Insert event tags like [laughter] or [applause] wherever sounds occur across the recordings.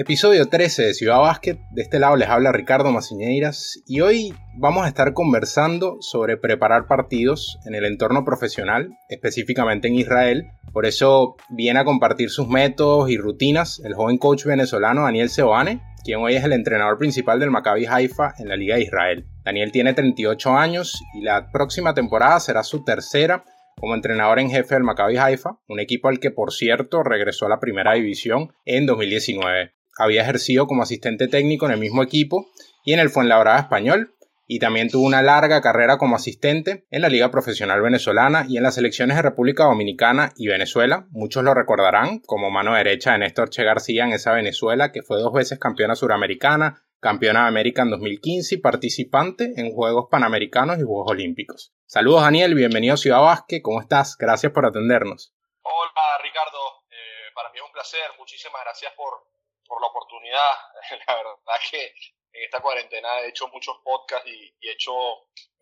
Episodio 13 de Ciudad Básquet. De este lado les habla Ricardo Maciñeiras y hoy vamos a estar conversando sobre preparar partidos en el entorno profesional, específicamente en Israel. Por eso viene a compartir sus métodos y rutinas el joven coach venezolano Daniel Seoane, quien hoy es el entrenador principal del Maccabi Haifa en la Liga de Israel. Daniel tiene 38 años y la próxima temporada será su tercera como entrenador en jefe del Maccabi Haifa, un equipo al que por cierto regresó a la primera división en 2019 había ejercido como asistente técnico en el mismo equipo y en el Fuenlabrada español, y también tuvo una larga carrera como asistente en la Liga Profesional Venezolana y en las selecciones de República Dominicana y Venezuela. Muchos lo recordarán como mano derecha de Néstor Che García en esa Venezuela que fue dos veces campeona suramericana, campeona de América en 2015 y participante en Juegos Panamericanos y Juegos Olímpicos. Saludos Daniel, bienvenido a Ciudad Vázquez, ¿cómo estás? Gracias por atendernos. Hola Ricardo, eh, para mí es un placer, muchísimas gracias por, por la oportunidad. [laughs] La verdad que en esta cuarentena he hecho muchos podcasts y, he hecho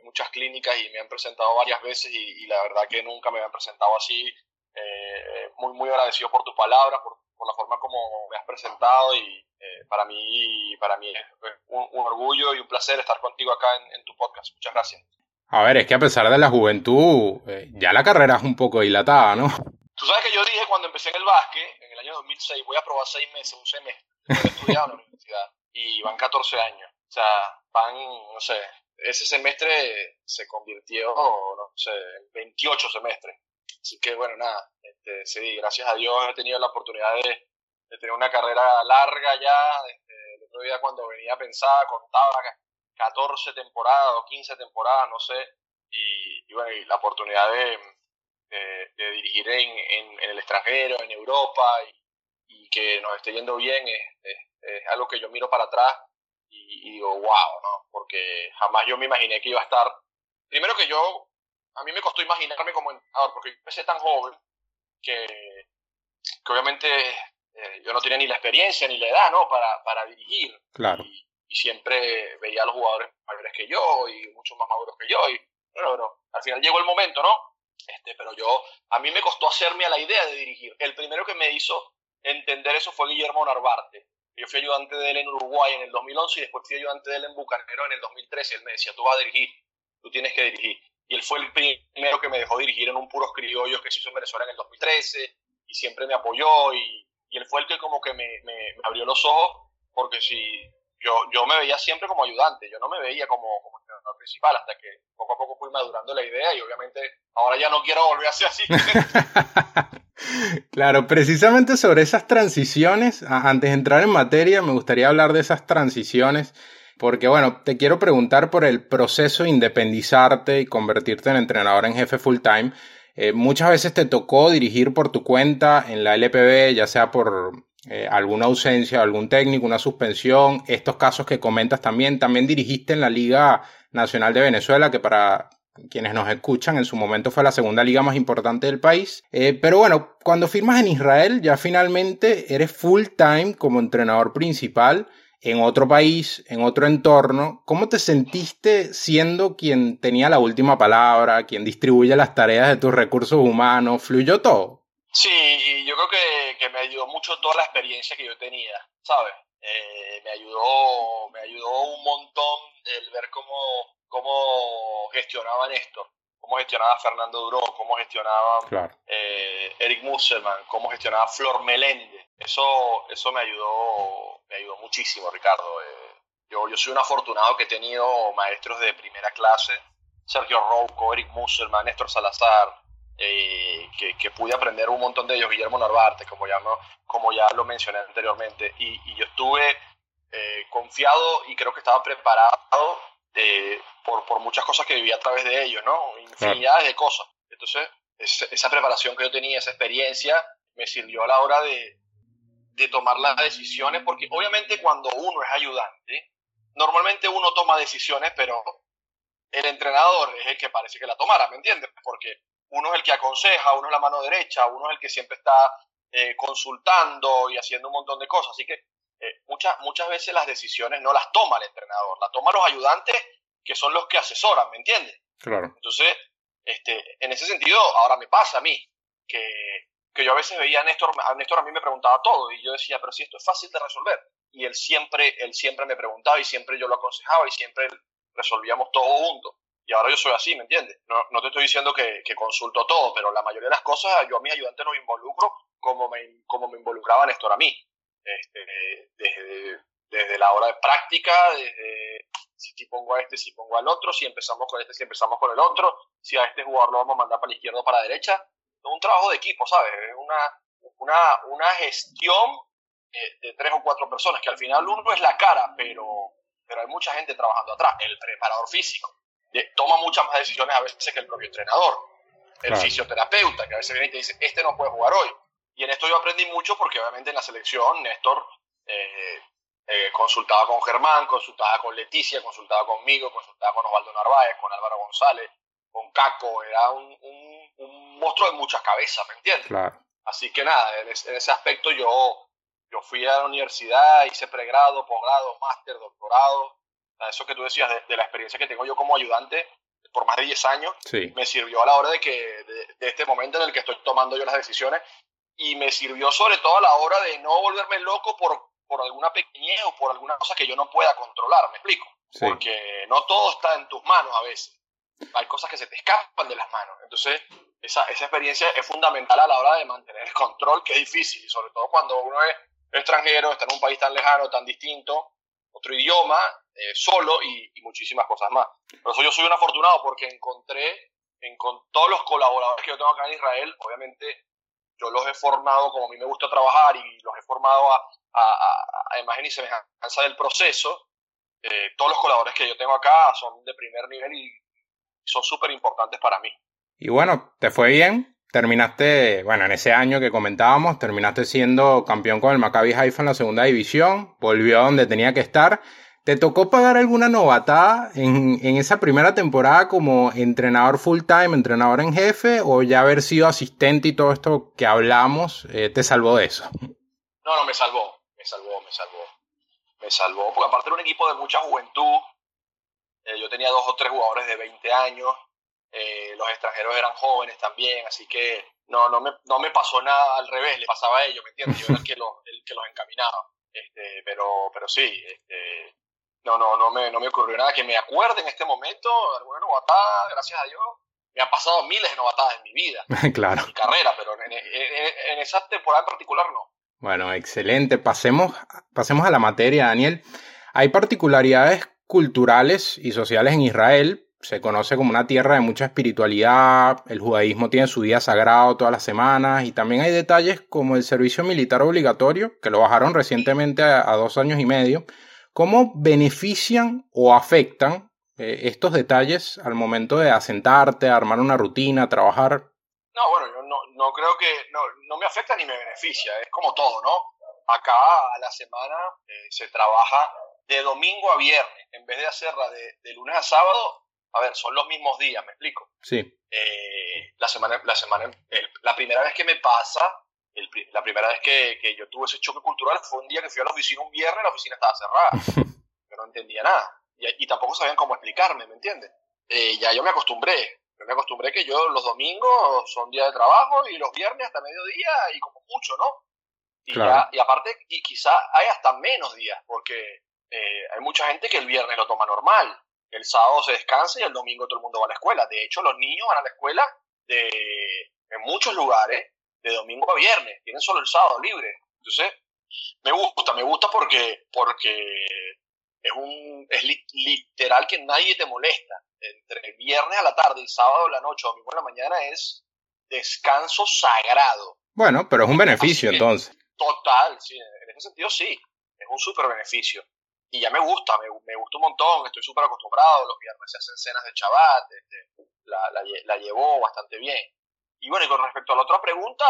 muchas clínicas y me han presentado varias veces y, la verdad que nunca me habían presentado así. Eh, muy, muy agradecido por tus palabras, por, la forma como me has presentado y eh, para mí, para mí un, orgullo y un placer estar contigo acá en, tu podcast. Muchas gracias. A ver, es que a pesar de la juventud, eh, ya la carrera es un poco dilatada, ¿no? Tú sabes que yo dije cuando empecé en el básquet, en el año 2006, voy a probar seis meses, un semestre, estudiado en la universidad, y van 14 años. O sea, van, no sé, ese semestre se convirtió, no sé, en 28 semestres. Así que bueno, nada, este, sí, gracias a Dios he tenido la oportunidad de, tener una carrera larga ya. Este, el otro día cuando venía a pensar, contaba 14 temporadas o 15 temporadas, no sé, y, y bueno, y la oportunidad de, de, dirigir en, en, el extranjero, en Europa, y, y, que nos esté yendo bien, es, es, algo que yo miro para atrás y, digo, wow, ¿no? Porque jamás yo me imaginé que iba a estar. Primero que yo, a mí me costó imaginarme como entrenador, porque yo empecé tan joven que, que obviamente eh, yo no tenía ni la experiencia ni la edad, ¿no? Para, para dirigir. Claro. Y, siempre veía a los jugadores mayores que yo y mucho más maduros que yo. Y bueno, bueno, al final llegó el momento, ¿no? Este, pero yo, a mí me costó hacerme a la idea de dirigir. El primero que me hizo entender eso fue Guillermo Narvarte. Yo fui ayudante de él en Uruguay en el 2011 y después fui ayudante de él en Bucanero en el 2013. Él me decía, tú vas a dirigir, tú tienes que dirigir. Y él fue el primero que me dejó dirigir en un puros criollos que se hizo en Venezuela en el 2013 y siempre me apoyó y, y él fue el que como que me, me, me, abrió los ojos porque si yo, yo me veía siempre como ayudante, yo no me veía como, como entrenador principal hasta que poco a poco fui madurando la idea y obviamente ahora ya no quiero volver a ser así. [laughs] claro, precisamente sobre esas transiciones, antes de entrar en materia, me gustaría hablar de esas transiciones. Porque bueno, te quiero preguntar por el proceso de independizarte y convertirte en entrenador en jefe full time. Eh, muchas veces te tocó dirigir por tu cuenta en la LPB, ya sea por eh, alguna ausencia, algún técnico, una suspensión, estos casos que comentas también. También dirigiste en la Liga Nacional de Venezuela, que para quienes nos escuchan, en su momento fue la segunda liga más importante del país. Eh, pero bueno, cuando firmas en Israel, ya finalmente eres full time como entrenador principal en otro país, en otro entorno. ¿Cómo te sentiste siendo quien tenía la última palabra, quien distribuye las tareas de tus recursos humanos? ¿Fluyó todo? Sí, yo creo que, que me ayudó mucho toda la experiencia que yo tenía, ¿sabes? Eh, me ayudó me ayudó un montón el ver cómo cómo gestionaban esto, cómo gestionaba Fernando Duró, cómo gestionaba eh, Eric Musselman, cómo gestionaba Flor Meléndez. Eso, eso me ayudó, me ayudó muchísimo, Ricardo. Eh, yo, yo soy un afortunado que he tenido maestros de primera clase, Sergio Rouco, Eric Musselman, Néstor Salazar, eh, que, que, pude aprender un montón de ellos, Guillermo Narvarte, como ya, como ya lo mencioné anteriormente, y, y yo estuve confiado y creo que estaba preparado eh, por, por, muchas cosas que viví a través de ellos, ¿no? Infinidades de cosas. Entonces, esa preparación que yo tenía, esa experiencia, me sirvió a la hora de, de tomar las decisiones, porque obviamente cuando uno es ayudante, normalmente uno toma decisiones, pero el entrenador es el que parece que la tomara, ¿me entiendes? Porque uno es el que aconseja, uno es la mano derecha, uno es el que siempre está eh, consultando y haciendo un montón de cosas. Así que eh, muchas, muchas veces las decisiones no las toma el entrenador, las toman los ayudantes que son los que asesoran, ¿me entiendes? Claro. Entonces, este, en ese sentido, ahora me pasa a mí que que yo a veces veía a Néstor, a Néstor a mí me preguntaba todo y yo decía, pero si esto es fácil de resolver. Y él siempre, él siempre me preguntaba y siempre yo lo aconsejaba y siempre resolvíamos todo juntos. Y ahora yo soy así, ¿me entiendes? No, no te estoy diciendo que, que, consulto todo, pero la mayoría de las cosas yo a mis ayudantes los involucro como me, como me involucraba Néstor a mí. Este, desde, desde la hora de práctica, desde si pongo a este, si pongo al otro, si empezamos con este, si empezamos con el otro, si a este jugador lo vamos a mandar para la izquierda o para la derecha. Es un trabajo de equipo, ¿sabes? Es una, una, una gestión de, tres o cuatro personas, que al final uno es la cara, pero, pero hay mucha gente trabajando atrás. El preparador físico toma muchas más decisiones a veces que el propio entrenador. El fisioterapeuta, que a veces viene y te dice, este no puede jugar hoy. Y en esto yo aprendí mucho porque obviamente en la selección Néstor eh, eh, consultaba con Germán, consultaba con Leticia, consultaba conmigo, consultaba con Osvaldo Narváez, con Álvaro González, con Caco, era un, un, monstruo de muchas cabezas, ¿me entiendes? Así que nada, en, ese aspecto yo, yo fui a la universidad, hice pregrado, posgrado, máster, doctorado, eso que tú decías de, la experiencia que tengo yo como ayudante por más de 10 años, me sirvió a la hora de, que, de este momento en el que estoy tomando yo las decisiones y me sirvió sobre todo a la hora de no volverme loco por, por alguna pequeñez o por alguna cosa que yo no pueda controlar, ¿me explico? Porque no todo está en tus manos a veces. Hay cosas que se te escapan de las manos. Entonces, esa, esa experiencia es fundamental a la hora de mantener el control, que es difícil, y sobre todo cuando uno es extranjero, está en un país tan lejano, tan distinto, otro idioma, eh, solo y, muchísimas cosas más. Por eso yo soy un afortunado porque encontré, en, con todos los colaboradores que yo tengo acá en Israel, obviamente yo los he formado como a mí me gusta trabajar y los he formado a, a, imagen y semejanza del proceso. Eh, todos los colaboradores que yo tengo acá son de primer nivel y son súper importantes para mí. Y bueno, ¿te fue bien? Terminaste, bueno, en ese año que comentábamos, terminaste siendo campeón con el Maccabi Haifa en la segunda división, volvió a donde tenía que estar ¿Te tocó pagar alguna novatada en, en, esa primera temporada como entrenador full time, entrenador en jefe, o ya haber sido asistente y todo esto que hablamos eh, te salvó de eso? No, no, me salvó, me salvó, me salvó. Me salvó, porque aparte era un equipo de mucha juventud. Eh, yo tenía dos o tres jugadores de 20 años. Eh, los extranjeros eran jóvenes también, así que no, no, me, no me pasó nada al revés, le pasaba a ellos, ¿me entiendes? Yo era el que los, el que los encaminaba. Este, pero, pero sí, este, no, no, no me, no me ocurrió nada que me acuerde en este momento, alguna novatada, gracias a Dios. Me han pasado miles de novatadas en mi vida, [laughs] claro. en mi carrera, pero en, esa temporada en particular no. Bueno, excelente. Pasemos, pasemos a la materia, Daniel. Hay particularidades culturales y sociales en Israel. Se conoce como una tierra de mucha espiritualidad. El judaísmo tiene su día sagrado todas las semanas. Y también hay detalles como el servicio militar obligatorio, que lo bajaron recientemente a dos años y medio ¿Cómo benefician o afectan eh, estos detalles al momento de asentarte, armar una rutina, trabajar? No, bueno, yo no, creo que, no, me afecta ni me beneficia, es como todo, ¿no? Acá a la semana eh, se trabaja de domingo a viernes, en vez de hacerla de, lunes a sábado, a ver, son los mismos días, ¿me explico? Sí. Eh, la semana, la semana, la primera vez que me pasa, la primera vez que, que, yo tuve ese choque cultural fue un día que fui a la oficina un viernes, la oficina estaba cerrada. [laughs] Yo no entendía nada. Y, tampoco sabían cómo explicarme, ¿me entiendes? Eh, ya yo me acostumbré. Yo me acostumbré que yo los domingos son días de trabajo y los viernes hasta mediodía y como mucho, ¿no? Y, ya, y aparte, y quizá hay hasta menos días, porque eh, hay mucha gente que el viernes lo toma normal. El sábado se descansa y el domingo todo el mundo va a la escuela. De hecho, los niños van a la escuela de, en muchos lugares de domingo a viernes, tienen solo el sábado libre. Entonces, me gusta, me gusta porque, porque es, un, es literal que nadie te molesta. Entre viernes a la tarde y sábado a la noche o domingo a la mañana es descanso sagrado. Bueno, pero es un beneficio entonces. Total, sí, en ese sentido sí, es un súper beneficio. Y ya me gusta, me, me gusta un montón, estoy súper acostumbrado, los viernes se hacen cenas de Shabbat, este, la, la, la llevó bastante bien. Y bueno, y con respecto a la otra pregunta,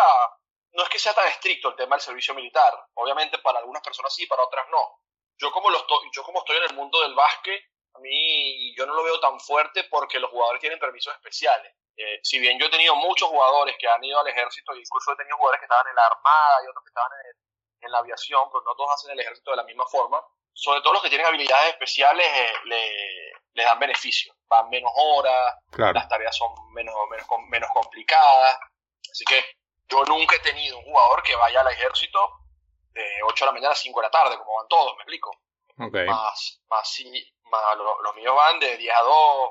no es que sea tan estricto el tema del servicio militar. Obviamente para algunas personas sí, para otras no. Yo como, lo estoy, yo como estoy en el mundo del básquet, a mí yo no lo veo tan fuerte porque los jugadores tienen permisos especiales. Eh, si bien yo he tenido muchos jugadores que han ido al ejército, incluso he tenido jugadores que estaban en la armada y otros que estaban en, la aviación, pero no todos hacen el ejército de la misma forma. Sobre todo los que tienen habilidades especiales eh, le, les dan beneficio. Van menos horas, las tareas son menos, menos, menos complicadas. Así que Yo nunca he tenido un jugador que vaya al ejército de 8 de la mañana a 5 de la tarde, como van todos, me explico. Okay. Más, más, más los, míos van de 10 a 2,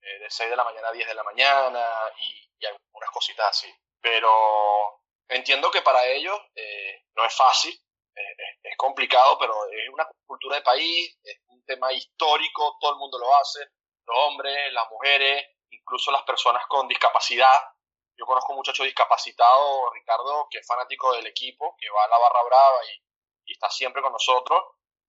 eh, de 6 de la mañana a 10 de la mañana y, y algunas cositas así. Pero entiendo que para ellos eh, no es fácil, eh, es complicado, pero es una cultura de país, es un tema histórico, todo el mundo lo hace, los hombres, las mujeres, incluso las personas con discapacidad. Yo conozco un muchacho discapacitado, Ricardo, que es fanático del equipo, que va a la barra brava y, está siempre con nosotros,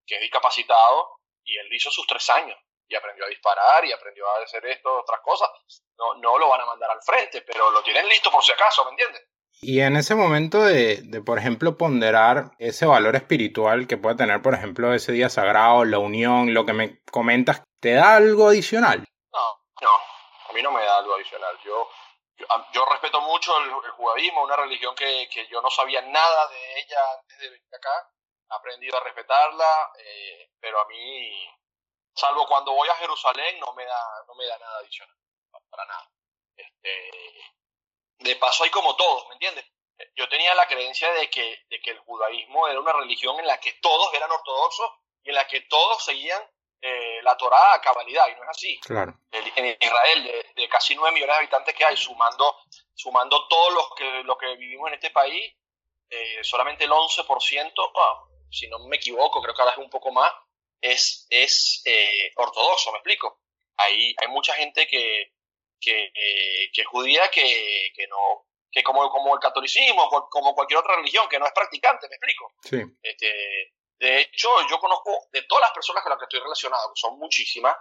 que es discapacitado, y él hizo sus tres años y aprendió a disparar y aprendió a hacer esto, otras cosas. No, no lo van a mandar al frente, pero lo tienen listo por si acaso, ¿me entiendes? Y en ese momento de, de, por ejemplo, ponderar ese valor espiritual que puede tener, por ejemplo, ese día sagrado, la unión, lo que me comentas, ¿te da algo adicional? No, no, a mí no me da algo adicional. Yo, yo, respeto mucho el, judaísmo, una religión que, que, yo no sabía nada de ella antes de venir acá. He aprendido a respetarla, eh, pero a mí, salvo cuando voy a Jerusalén, no me da, no me da nada adicional, para nada. Este, de paso hay como todos, ¿me entiendes? Yo tenía la creencia de que, de que el judaísmo era una religión en la que todos eran ortodoxos y en la que todos seguían eh, la Torá a cabalidad, y no es así. Claro. En Israel, de, casi 9 millones de habitantes que hay, sumando, sumando todos los que, los que vivimos en este país, eh, solamente el 11%, ah, si no me equivoco, creo que ahora es un poco más, es, es eh, ortodoxo, ¿me explico? Hay, hay mucha gente que, que, que es judía que, que no que como, como el catolicismo, como cualquier otra religión, que no es practicante, ¿me explico? Sí. Este, de hecho, yo conozco de todas las personas con las que estoy relacionado, que son muchísimas,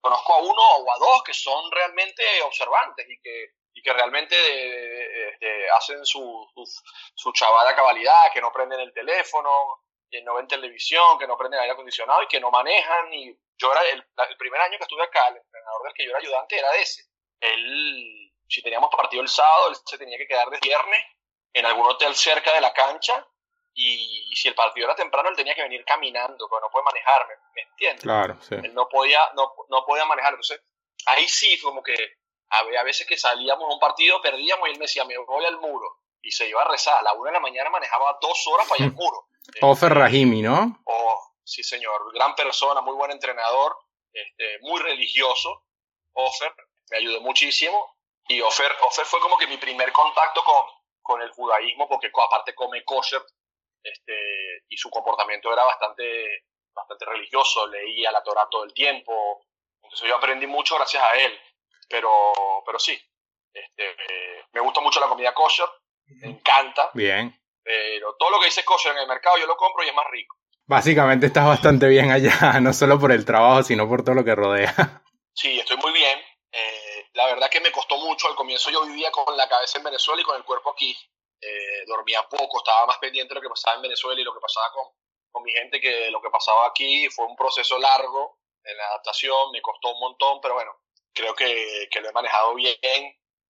conozco a uno o a dos que son realmente observantes y que, y que realmente hacen su, su, su chavada cabalidad, que no prenden el teléfono, que no ven televisión, que no prenden aire acondicionado y que no manejan. Y yo era el, el primer año que estuve acá, el entrenador del que yo era ayudante era ese. Él, si teníamos partido el sábado, él se tenía que quedar de viernes en algún hotel cerca de la cancha y, si el partido era temprano él tenía que venir caminando, porque no puede manejar, ¿me, entiendes? Claro, sí. Él no podía, no, no podía manejar, entonces ahí sí como que a veces que salíamos a un partido perdíamos y él me decía, me voy al muro y se iba a rezar, a la una de la mañana manejaba dos horas para al muro. Ofer Rahimi, ¿no? Oh, sí señor, gran persona, muy buen entrenador, este, muy religioso, Ofer, me ayudó muchísimo. Y Ofer, Ofer fue como que mi primer contacto con, con el judaísmo porque aparte come kosher este, y su comportamiento era bastante, bastante religioso, leía la Torah todo el tiempo, entonces yo aprendí mucho gracias a él, pero, pero sí, este, me gusta mucho la comida kosher, me encanta. Bien. Pero todo lo que dice kosher en el mercado yo lo compro y es más rico. Básicamente estás bastante bien allá, [laughs] no solo por el trabajo, sino por todo lo que rodea. Sí, estoy muy bien. Eh, la verdad que me costó mucho. Al comienzo yo vivía con la cabeza en Venezuela y con el cuerpo aquí. Eh, dormía poco, estaba más pendiente de lo que pasaba en Venezuela y lo que pasaba con, con mi gente que lo que pasaba aquí. Fue un proceso largo en la adaptación, me costó un montón, pero bueno, creo que, que lo he manejado bien.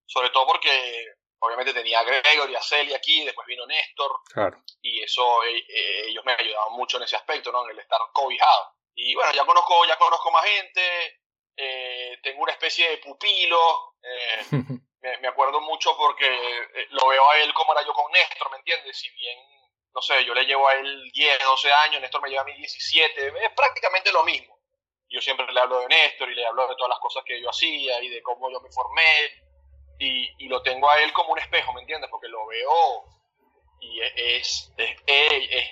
Sobre todo porque obviamente tenía a Gregory, a Celia aquí, después vino Néstor. Claro. Y eso, eh, eh, ellos me ayudaban mucho en ese aspecto, ¿no? En el estar cobijado. Y bueno, ya conozco, ya conozco más gente, eh, tengo una especie de pupilo. [laughs] me, me, acuerdo mucho porque lo veo a él como era yo con Néstor, ¿me entiendes? Si bien, no sé, yo le llevo a él 10, 12 años, Néstor me lleva a mí 17, es prácticamente lo mismo. Yo siempre le hablo de Néstor y le hablo de todas las cosas que yo hacía y de cómo yo me formé y, lo tengo a él como un espejo, ¿me entiendes? Porque lo veo y es, es, es,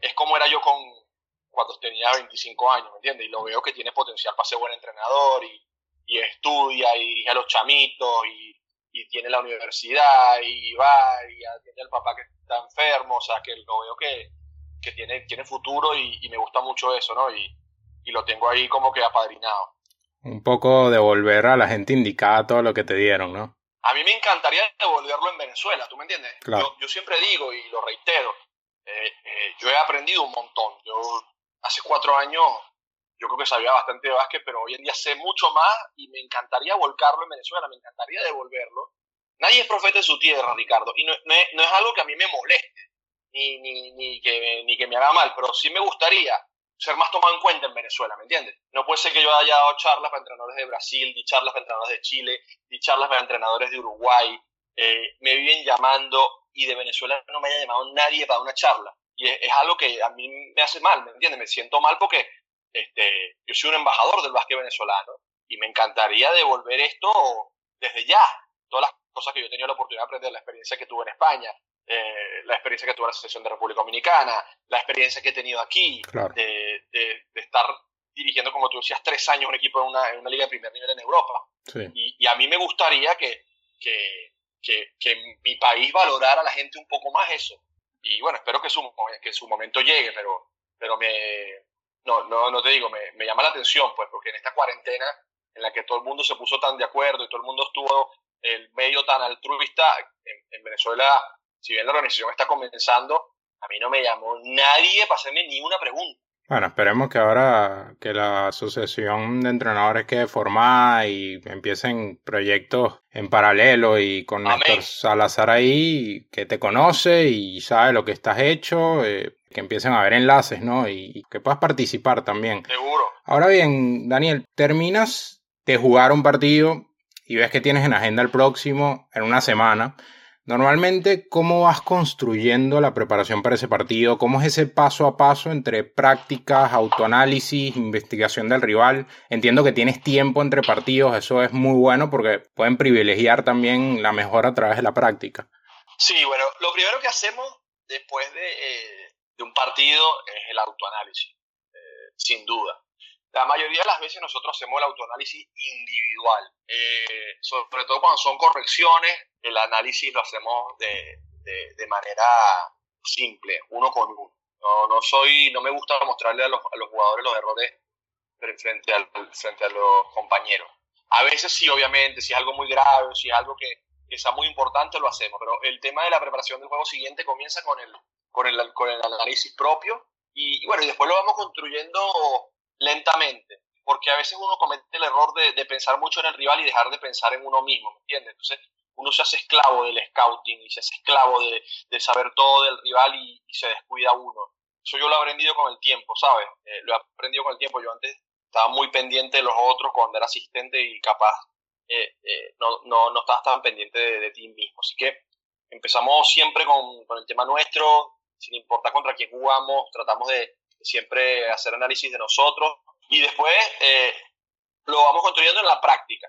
es, como era yo con cuando tenía 25 años, ¿me entiendes? Y lo veo que tiene potencial para ser buen entrenador y, y estudia y dirige a los chamitos y, y, tiene la universidad y va y tiene el papá que está enfermo, o sea, que lo veo que, que tiene, tiene futuro y, y, me gusta mucho eso, ¿no? Y, y lo tengo ahí como que apadrinado un poco devolver a la gente indicada todo lo que te dieron, ¿no? A mí me encantaría devolverlo en Venezuela, ¿tú me entiendes? Claro. Yo, siempre digo y lo reitero, eh, eh, yo he aprendido un montón. Yo hace cuatro años yo creo que sabía bastante de básquet, pero hoy en día sé mucho más y me encantaría volcarlo en Venezuela, me encantaría devolverlo. Nadie es profeta de su tierra, Ricardo, y no, no, es algo que a mí me moleste, ni, ni, ni, que, ni que me haga mal, pero sí me gustaría ser más tomado en cuenta en Venezuela, ¿me entiendes? No puede ser que yo haya dado charlas para entrenadores de Brasil, di charlas para entrenadores de Chile, di charlas para entrenadores de Uruguay, eh, me viven llamando y de Venezuela no me haya llamado nadie para una charla. Y es, algo que a mí me hace mal, ¿me entiendes? Me siento mal porque este, yo soy un embajador del básquet venezolano y me encantaría devolver esto desde ya. Todas las cosas que yo he tenido la oportunidad de aprender, la experiencia que tuve en España, eh, la experiencia que tuve en la Asociación de República Dominicana, la experiencia que he tenido aquí, de, estar dirigiendo, como tú decías, tres años un equipo en una, en una liga de primer nivel en Europa. Y, y, a mí me gustaría que, que, que, mi país valorara a la gente un poco más eso. Y bueno, espero que su, que su momento llegue, pero, pero me, no, no, no te digo, me, me llama la atención, pues, porque en esta cuarentena en la que todo el mundo se puso tan de acuerdo y todo el mundo estuvo el medio tan altruista, en, Venezuela, si bien la organización está comenzando, a mí no me llamó nadie para hacerme ni una pregunta. Bueno, esperemos que ahora que la asociación de entrenadores quede formada y empiecen proyectos en paralelo y con Néstor Salazar ahí, que te conoce y sabe lo que estás hecho, eh, que empiecen a haber enlaces, ¿no? Y, que puedas participar también. Seguro. Ahora bien, Daniel, terminas de jugar un partido y ves que tienes en agenda el próximo en una semana. Normalmente, ¿cómo vas construyendo la preparación para ese partido? ¿Cómo es ese paso a paso entre prácticas, autoanálisis, investigación del rival? Entiendo que tienes tiempo entre partidos, eso es muy bueno porque pueden privilegiar también la mejora a través de la práctica. Sí, bueno, lo primero que hacemos después de, eh, un partido es el autoanálisis, eh, sin duda. La mayoría de las veces nosotros hacemos el autoanálisis individual, eh, sobre todo cuando son correcciones, el análisis lo hacemos de, de, manera simple, uno con uno. No, no, soy, no me gusta mostrarle a los, a los jugadores los errores frente, al, frente a los compañeros. A veces sí, obviamente, si es algo muy grave, si es algo que, que sea muy importante, lo hacemos, pero el tema de la preparación del juego siguiente comienza con el, con el, con el análisis propio y, bueno, y después lo vamos construyendo lentamente, porque a veces uno comete el error de, pensar mucho en el rival y dejar de pensar en uno mismo, ¿me entiendes? Entonces uno se hace esclavo del scouting y se hace esclavo de, saber todo del rival y, se descuida uno. Eso yo lo he aprendido con el tiempo, ¿sabes? Eh, lo he aprendido con el tiempo. Yo antes estaba muy pendiente de los otros cuando era asistente y capaz eh, eh, no, no, no estabas tan pendiente de, ti mismo. Así que empezamos siempre con, con el tema nuestro, sin importar contra quién jugamos, tratamos de, siempre hacer análisis de nosotros y después lo vamos construyendo en la práctica.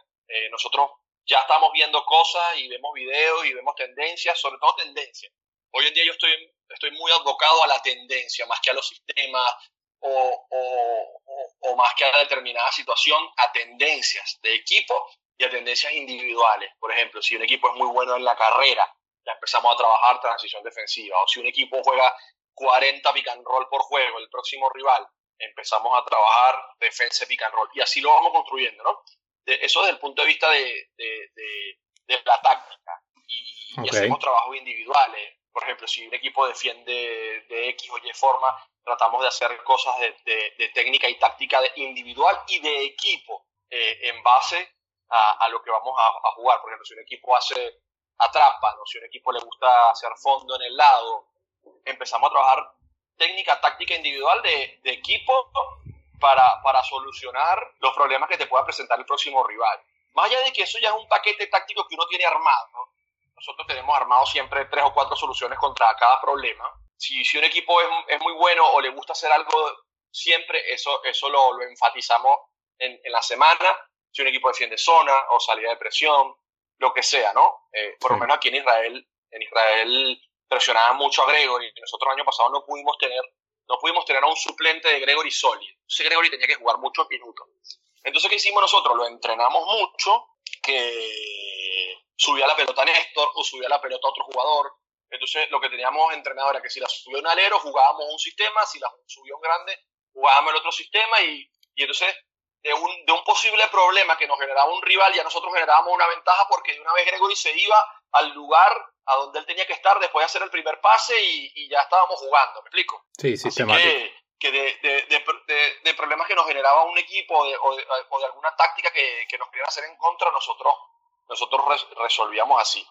Nosotros ya estamos viendo cosas y vemos videos y vemos tendencias, sobre todo tendencias. Hoy en día yo estoy, estoy muy abocado a la tendencia más que a los sistemas o, o, más que a determinada situación, a tendencias de equipo y a tendencias individuales. Por ejemplo, si un equipo es muy bueno en la carrera, ya empezamos a trabajar transición defensiva. O si un equipo juega 40 pick and por juego, el próximo rival, empezamos a trabajar defensa pick and. Y así lo vamos construyendo, ¿no? Eso desde el punto de vista de, la táctica. Y, hacemos trabajos individuales. Por ejemplo, si un equipo defiende de X o Y forma, tratamos de hacer cosas de, técnica y táctica individual y de equipo eh, en base a, lo que vamos a, jugar. Por ejemplo, si un equipo hace atrapa, ¿no? si un equipo le gusta hacer fondo en el lado, empezamos a trabajar técnica táctica individual de, equipo para, para, solucionar los problemas que te pueda presentar el próximo rival. Más allá de que eso ya es un paquete táctico que uno tiene armado, nosotros tenemos armado siempre tres o cuatro soluciones contra cada problema. Si, si un equipo es, es, muy bueno o le gusta hacer algo siempre, eso, eso lo, lo enfatizamos en, en, la semana. Si un equipo defiende zona o salida de presión, lo que sea, ¿no? Eh, por lo menos aquí en Israel, en Israel presionaba mucho a Gregory. Nosotros el año pasado no pudimos tener, no pudimos tener a un suplente de Gregory sólido. Entonces Gregory tenía que jugar muchos minutos. Entonces, ¿qué hicimos nosotros? Lo entrenamos mucho, que subía la pelota a Néstor o subía la pelota a otro jugador. Entonces, lo que teníamos entrenado era que si la subió un alero, jugábamos un sistema, si la subió un grande, jugábamos el otro sistema y, y entonces de un, de un posible problema que nos generaba un rival, ya nosotros generábamos una ventaja porque de una vez Gregory se iba al lugar a donde él tenía que estar después de hacer el primer pase y, ya estábamos jugando, ¿me explico? Sí, sistemático. Que, que de, de, de, problemas que nos generaba un equipo o de, o alguna táctica que, que, nos querían hacer en contra, nosotros, nosotros resolvíamos así.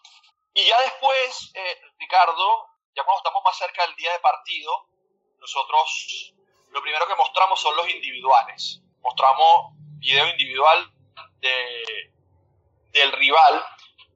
Y ya después, eh, Ricardo, ya cuando estamos más cerca del día de partido, nosotros lo primero que mostramos son los individuales. Mostramos video individual de, del rival.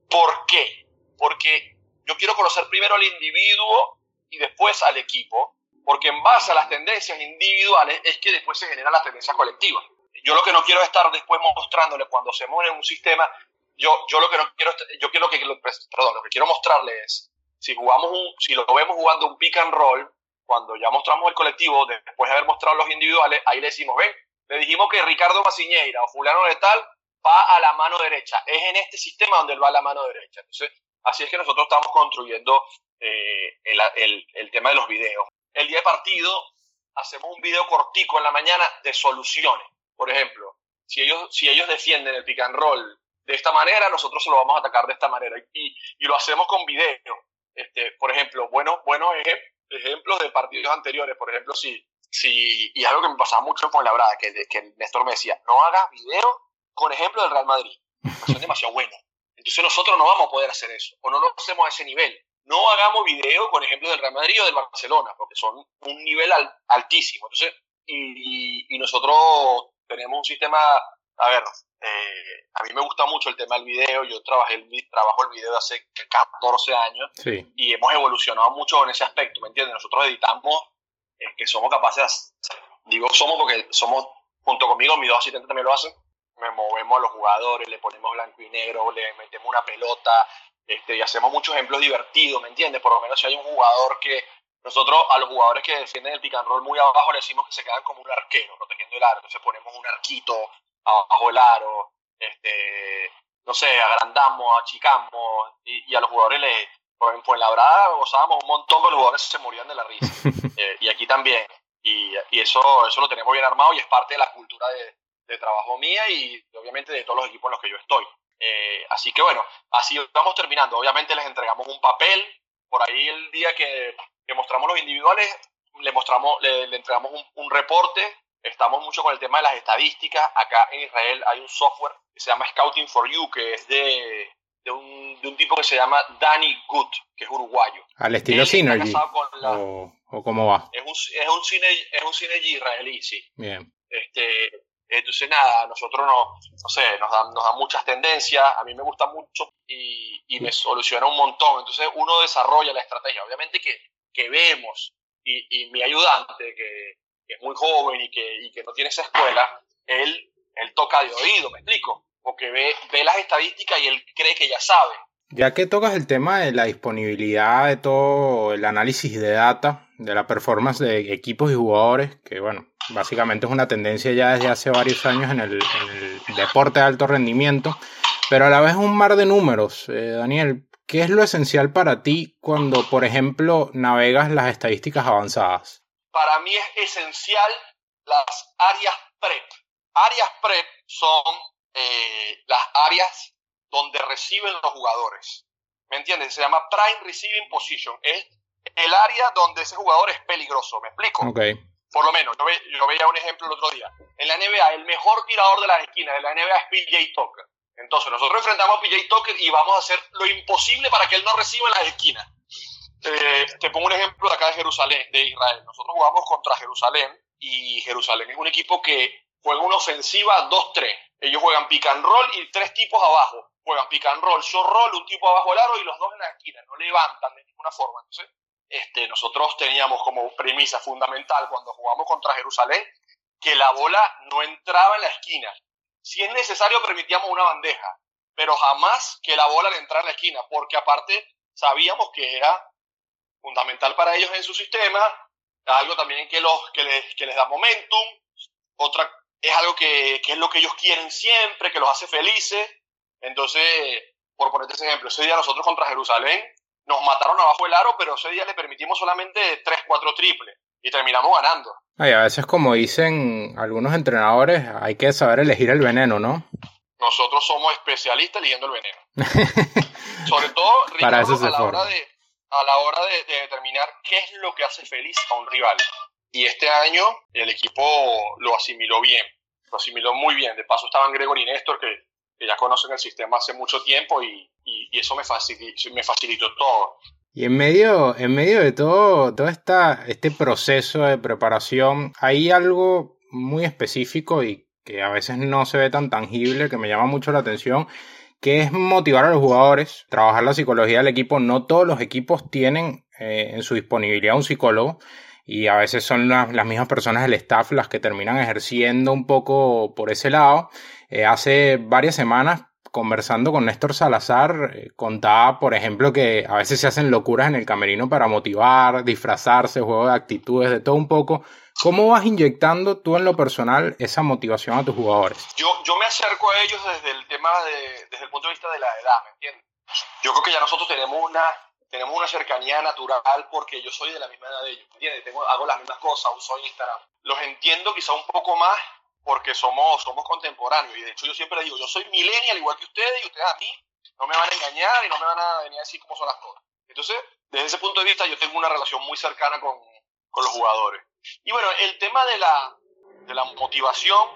¿Por qué? porque yo quiero conocer primero al individuo y después al equipo, porque en base a las tendencias individuales es que después se generan las tendencias colectivas. Yo lo que no quiero es estar después mostrándole cuando se mueve un sistema, yo, yo lo que no quiero, yo quiero que, perdón, lo que quiero mostrarle es, si jugamos un, si lo vemos jugando un pick and roll, cuando ya mostramos el colectivo, después de haber mostrado los individuales, ahí le decimos, ven, le dijimos que Ricardo Maciñeira o fulano de tal va a la mano derecha. Es en este sistema donde él va a la mano derecha. Entonces, así es que nosotros estamos construyendo eh, el, el, tema de los videos. El día de partido hacemos un video cortico en la mañana de soluciones. Por ejemplo, si ellos, si ellos defienden el pick and roll de esta manera, nosotros se lo vamos a atacar de esta manera. Y, y lo hacemos con video. Este, por ejemplo, bueno, buenos ejemplos de partidos anteriores. Por ejemplo, si, si, y algo que me pasaba mucho en Fuenlabrada, que, que Néstor me decía, no hagas video con ejemplo del Real Madrid. Son demasiado buenos. Entonces nosotros no vamos a poder hacer eso, o no lo hacemos a ese nivel. No hagamos video con ejemplo del Real Madrid o del Barcelona, porque son un nivel altísimo. Entonces, y, y, nosotros tenemos un sistema, a ver, eh, a mí me gusta mucho el tema del video, yo trabajé el, trabajo el video hace 14 años y hemos evolucionado mucho en ese aspecto, ¿me entiendes? Nosotros editamos es que somos capaces, digo somos porque somos, junto conmigo, mis dos asistentes también lo hacen, me movemos a los jugadores, le ponemos blanco y negro, le metemos una pelota, este, y hacemos muchos ejemplos divertidos, ¿me entiendes? Por lo menos si hay un jugador que, nosotros a los jugadores que defienden el pick and roll muy abajo le decimos que se quedan como un arquero, protegiendo el aro, entonces ponemos un arquito abajo del aro, este, no sé, agrandamos, achicamos, y, y a los jugadores le, por la verdad gozábamos un montón, pero los jugadores se morían de la risa. [laughs] Eh, y aquí también. Y, y, eso, eso lo tenemos bien armado y es parte de la cultura de, de trabajo mía y obviamente de todos los equipos en los que yo estoy. Eh, así que bueno, así vamos terminando. Obviamente les entregamos un papel. Por ahí el día que, que mostramos los individuales, le, mostramos, le, le entregamos un, un, reporte. Estamos mucho con el tema de las estadísticas. Acá en Israel hay un software que se llama Scouting for You, que es de, de un, de un tipo que se llama Danny Good, que es uruguayo. ¿Al estilo Synergy? O, ¿O, cómo va? Es un, es un, cine, es un Synergy israelí, sí. Bien. Este, entonces, nada, nosotros no, no sé, nos dan, nos dan muchas tendencias, a mí me gusta mucho y, y me soluciona un montón. Entonces, uno desarrolla la estrategia. Obviamente que, que vemos, y, y mi ayudante, que, que, es muy joven y que, y que no tiene esa escuela, él, él toca de oído, ¿me explico? porque ve, ve las estadísticas y él cree que ya sabe. Ya que tocas el tema de la disponibilidad de todo el análisis de data, de la performance de equipos y jugadores, que bueno, básicamente es una tendencia ya desde hace varios años en el, deporte de alto rendimiento, pero a la vez un mar de números. Eh, Daniel, ¿qué es lo esencial para ti cuando, por ejemplo, navegas las estadísticas avanzadas? Para mí es esencial las áreas PREP. Áreas PREP son eh, las áreas donde reciben los jugadores. ¿Me entiendes? Se llama Prime Receiving Position. Es el área donde ese jugador es peligroso. ¿Me explico? Okay. Por lo menos, yo, ve, yo, veía un ejemplo el otro día. En la NBA, el mejor tirador de las esquinas de la NBA es PJ Tucker. Entonces, nosotros enfrentamos a PJ Tucker y vamos a hacer lo imposible para que él no reciba en las esquinas. Eh, te pongo un ejemplo de acá de Jerusalén, de Israel. Nosotros jugamos contra Jerusalén y Jerusalén es un equipo que juega una ofensiva 2-3. Ellos juegan pick and roll y tres tipos abajo. Juegan pick and roll, short roll, un tipo abajo del aro y los dos en la esquina. No levantan de ninguna forma. Entonces, este, nosotros teníamos como premisa fundamental cuando jugamos contra Jerusalén que la bola no entraba en la esquina. Si es necesario, permitíamos una bandeja, pero jamás que la bola le entrara en la esquina, porque aparte sabíamos que era fundamental para ellos en su sistema, algo también que, les, da momentum, otra es algo que, es lo que ellos quieren siempre, que los hace felices. Entonces, por ponerte ese ejemplo, ese día nosotros contra Jerusalén nos mataron abajo del aro, pero ese día le permitimos solamente 3-4 triples y terminamos ganando. Ay, a veces, como dicen algunos entrenadores, hay que saber elegir el veneno, ¿no? Nosotros somos especialistas eligiendo el veneno. [laughs] Sobre todo, Ricardo, Para eso a, la hora de, a la hora de, de determinar qué es lo que hace feliz a un rival. Y este año el equipo lo asimiló bien, lo asimiló muy bien. De paso estaban Gregory y Néstor, que, que ya conocen el sistema hace mucho tiempo y, y, y eso me facilitó, me facilitó todo. Y en medio, en medio de todo, todo esta, este proceso de preparación, hay algo muy específico y que a veces no se ve tan tangible, que me llama mucho la atención, que es motivar a los jugadores, trabajar la psicología del equipo. No todos los equipos tienen eh, en su disponibilidad un psicólogo y a veces son las, mismas personas del staff las que terminan ejerciendo un poco por ese lado. Eh, hace varias semanas conversando con Néstor Salazar, eh, contaba, por ejemplo, que a veces se hacen locuras en el camerino para motivar, disfrazarse, juego de actitudes, de todo un poco. ¿Cómo vas inyectando tú en lo personal esa motivación a tus jugadores? Yo, yo me acerco a ellos desde el tema de, desde el punto de vista de la edad, ¿me entiendes? Yo creo que ya nosotros tenemos una, tenemos una cercanía natural porque yo soy de la misma edad de ellos, ¿me entiendes? Tengo, hago las mismas cosas, uso Instagram. Los entiendo quizá un poco más porque somos, somos contemporáneos. Y de hecho yo siempre digo, yo soy millennial igual que ustedes y ustedes a mí no me van a engañar y no me van a venir a decir cómo son las cosas. Entonces, desde ese punto de vista yo tengo una relación muy cercana con, con los jugadores. Y bueno, el tema de la, de la motivación,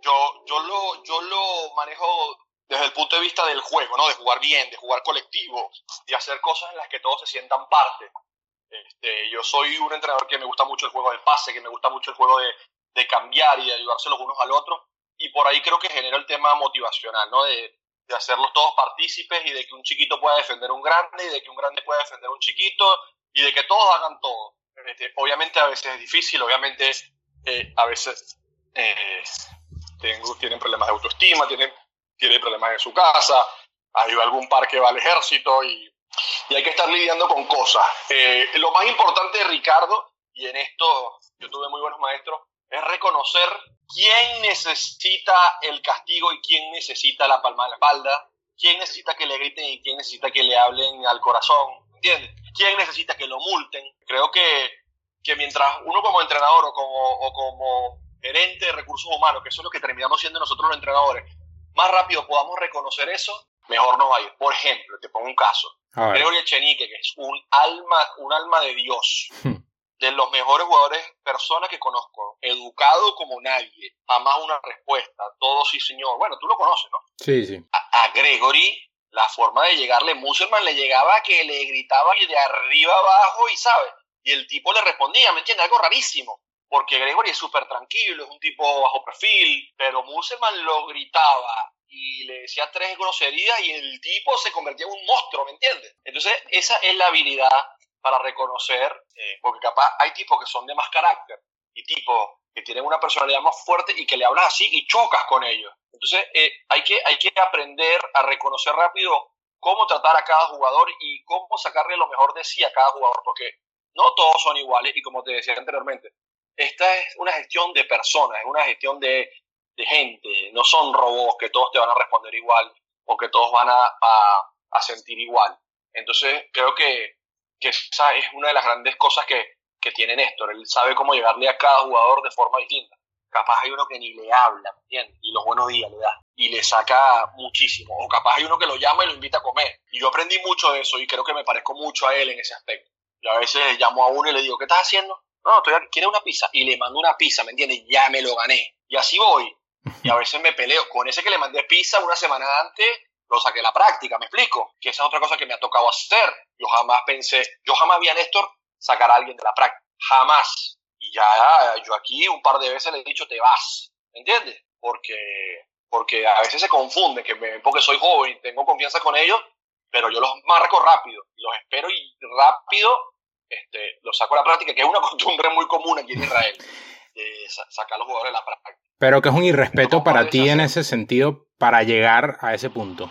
yo, yo, lo, yo lo manejo desde el punto de vista del juego, ¿no? De jugar bien, de jugar colectivo, de hacer cosas en las que todos se sientan parte. Este, yo soy un entrenador que me gusta mucho el juego de pase, que me gusta mucho el juego de, de cambiar y de ayudarse los unos al otro. Y por ahí creo que genera el tema motivacional, ¿no? De, de hacerlos todos partícipes y de que un chiquito pueda defender un grande y de que un grande pueda defender un chiquito y de que todos hagan todo. Este, obviamente a veces es difícil, obviamente eh, a veces eh, tengo, tienen problemas de autoestima, tienen, tienen problemas en su casa, hay algún par que va al ejército y, y hay que estar lidiando con cosas. Eh, lo más importante, Ricardo, y en esto yo tuve muy buenos maestros, es reconocer quién necesita el castigo y quién necesita la palma de la espalda, quién necesita que le griten y quién necesita que le hablen al corazón, ¿entiendes? ¿Quién necesita que lo multen? Creo que, que mientras uno como entrenador o como, o como gerente de recursos humanos, que eso es lo que terminamos siendo nosotros los entrenadores, más rápido podamos reconocer eso, mejor nos va a ir. Por ejemplo, te pongo un caso. Gregorio Echenique, que es un alma, un alma de Dios. Hmm de los mejores jugadores, personas que conozco, educado como nadie, jamás una respuesta, todo sí señor. Bueno, tú lo conoces, ¿no? Sí, sí. A, Gregory, la forma de llegarle, Musselman le llegaba que le gritaba y de arriba abajo y, ¿sabes? Y el tipo le respondía, ¿me entiendes? Algo rarísimo. Porque Gregory es súper tranquilo, es un tipo bajo perfil, pero Musselman lo gritaba y le decía tres groserías y el tipo se convertía en un monstruo, ¿me entiendes? Entonces, esa es la habilidad para reconocer, eh, porque capaz hay tipos que son de más carácter y tipos que tienen una personalidad más fuerte y que le hablas así y chocas con ellos. Entonces eh, hay, que, hay que aprender a reconocer rápido cómo tratar a cada jugador y cómo sacarle lo mejor de sí a cada jugador, porque no todos son iguales y como te decía anteriormente, esta es una gestión de personas, es una gestión de, de gente, no son robots que todos te van a responder igual o que todos van a, a, sentir igual. Entonces creo que que esa es una de las grandes cosas que, que tiene Néstor. Él sabe cómo llegarle a cada jugador de forma distinta. Capaz hay uno que ni le habla, ¿entiendes? Y los buenos días le da. Y le saca muchísimo. O capaz hay uno que lo llama y lo invita a comer. Y yo aprendí mucho de eso y creo que me parezco mucho a él en ese aspecto. Yo a veces llamo a uno y le digo, ¿qué estás haciendo? No, estoy aquí, ¿quieres una pizza? Y le mando una pizza, ¿me entiendes? Ya me lo gané. Y así voy. [laughs] Y a veces me peleo. Con ese que le mandé pizza una semana antes, lo saqué a la práctica, ¿me explico? Que esa es otra cosa que me ha tocado hacer. Yo jamás pensé, yo jamás vi a Néstor sacar a alguien de la práctica, jamás. Y ya yo aquí un par de veces le he dicho, te vas, ¿me entiendes? Porque, porque a veces se confunden, que me, porque soy joven y tengo confianza con ellos, pero yo los marco rápido, los espero y rápido este, los saco a la práctica, que es una [laughs] costumbre muy común aquí en Israel, de sacar a los jugadores de la práctica. Pero que es un irrespeto para ti en ese sentido para llegar a ese punto.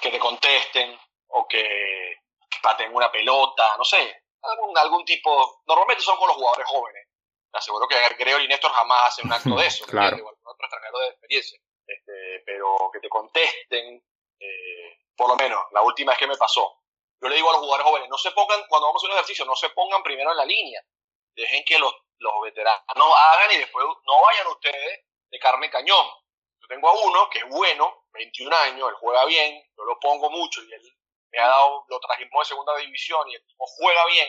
Que te contesten o que paten una pelota, no sé, algún, algún tipo. Normalmente son con los jugadores jóvenes. Te aseguro que Gregory y Néstor jamás hacen un acto de [laughs] eso. claro. otro extranjero de experiencia. Este, pero que te contesten, eh, por lo menos, la última vez que me pasó. Yo le digo a los jugadores jóvenes, no se pongan, cuando vamos a hacer un ejercicio, no se pongan primero en la línea. Dejen que los los veteranos hagan y después no vayan ustedes de carne cañón. Yo tengo a uno que es bueno, 21 años, él juega bien, yo lo pongo mucho y él me ha dado, lo trajimos de segunda división y el tipo juega bien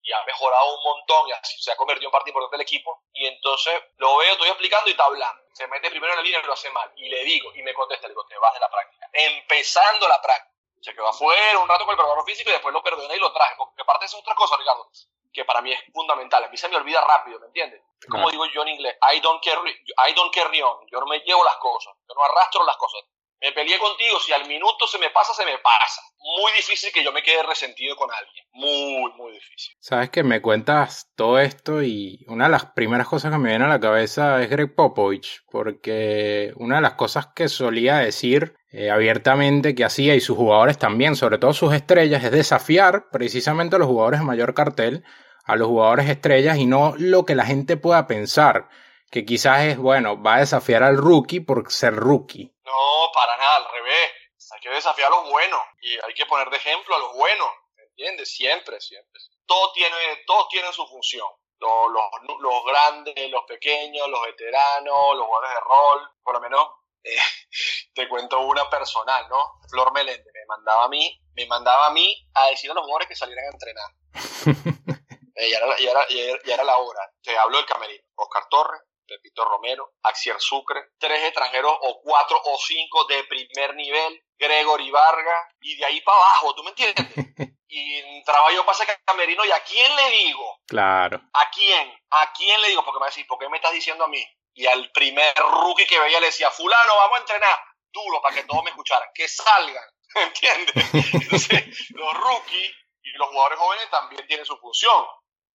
y ha mejorado un montón y así se ha convertido en parte importante del equipo. Y entonces lo veo, estoy explicando y está hablando. Se mete primero en la línea y lo hace mal. Y le digo, y me contesta, le digo, te vas de la práctica. Empezando la práctica. Se quedó afuera un rato con el preparador físico y después lo perdoné y lo traje. Porque aparte es otra cosa, Ricardo que para mí es fundamental. A mí se me olvida rápido, ¿me entiendes? Como digo yo en inglés, I don't, carry, I don't carry on. Yo no me llevo las cosas, yo no arrastro las cosas. Me peleé contigo, si al minuto se me pasa, se me pasa. Muy difícil que yo me quede resentido con alguien. Muy, muy difícil. Sabes que me cuentas todo esto y una de las primeras cosas que me viene a la cabeza es Greg Popovich, porque una de las cosas que solía decir eh, abiertamente que hacía y sus jugadores también, sobre todo sus estrellas, es desafiar precisamente a los jugadores de mayor cartel, a los jugadores estrellas y no lo que la gente pueda pensar que quizás es, bueno, va a desafiar al rookie por ser rookie. No, para nada, al revés. Hay que desafiar a los buenos y hay que poner de ejemplo a los buenos, ¿entiendes? Siempre, siempre. Todos tienen, todos tienen su función. Los, los, los, grandes, los pequeños, los veteranos, los jugadores de rol, por lo menos eh, [laughs] te cuento una personal, ¿no? Flor Melende me mandaba a mí, me mandaba a mí a decir a los jugadores que salieran a entrenar. [laughs] eh, ya, era, ya, era, ya, era, la hora. Te hablo del camerino. Oscar Torres, Pepito Romero, Axier Sucre, tres extranjeros o cuatro o cinco de primer nivel, Gregory Vargas, y de ahí para abajo, ¿tú me entiendes? [laughs] y entraba yo para ese camerino, ¿y a quién le digo? Claro. ¿A quién? ¿A quién le digo? Porque me decir, ¿por qué me estás diciendo a mí? Y al primer rookie que veía le decía, fulano, vamos a entrenar duro para que todos me escucharan, que salgan, [laughs] ¿entiendes? Entonces, los rookies y los jugadores jóvenes también tienen su función.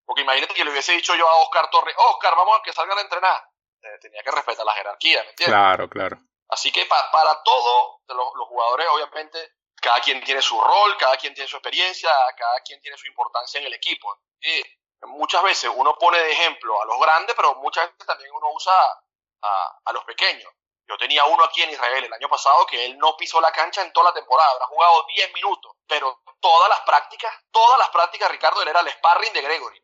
Porque imagínate que le hubiese dicho yo a Oscar Torres, Oscar, vamos a que salgan a entrenar. Eh, tenía que respetar la jerarquía, ¿me entiendes? Claro, claro. Así que para todo, los, los, jugadores, obviamente, cada quien tiene su rol, cada quien tiene su experiencia, cada quien tiene su importancia en el equipo. Y muchas veces uno pone de ejemplo a los grandes, pero muchas veces también uno usa a, a los pequeños. Yo tenía uno aquí en Israel el año pasado que él no pisó la cancha en toda la temporada, habrá jugado 10 minutos, pero todas las prácticas, todas las prácticas, Ricardo, él era el sparring de Gregory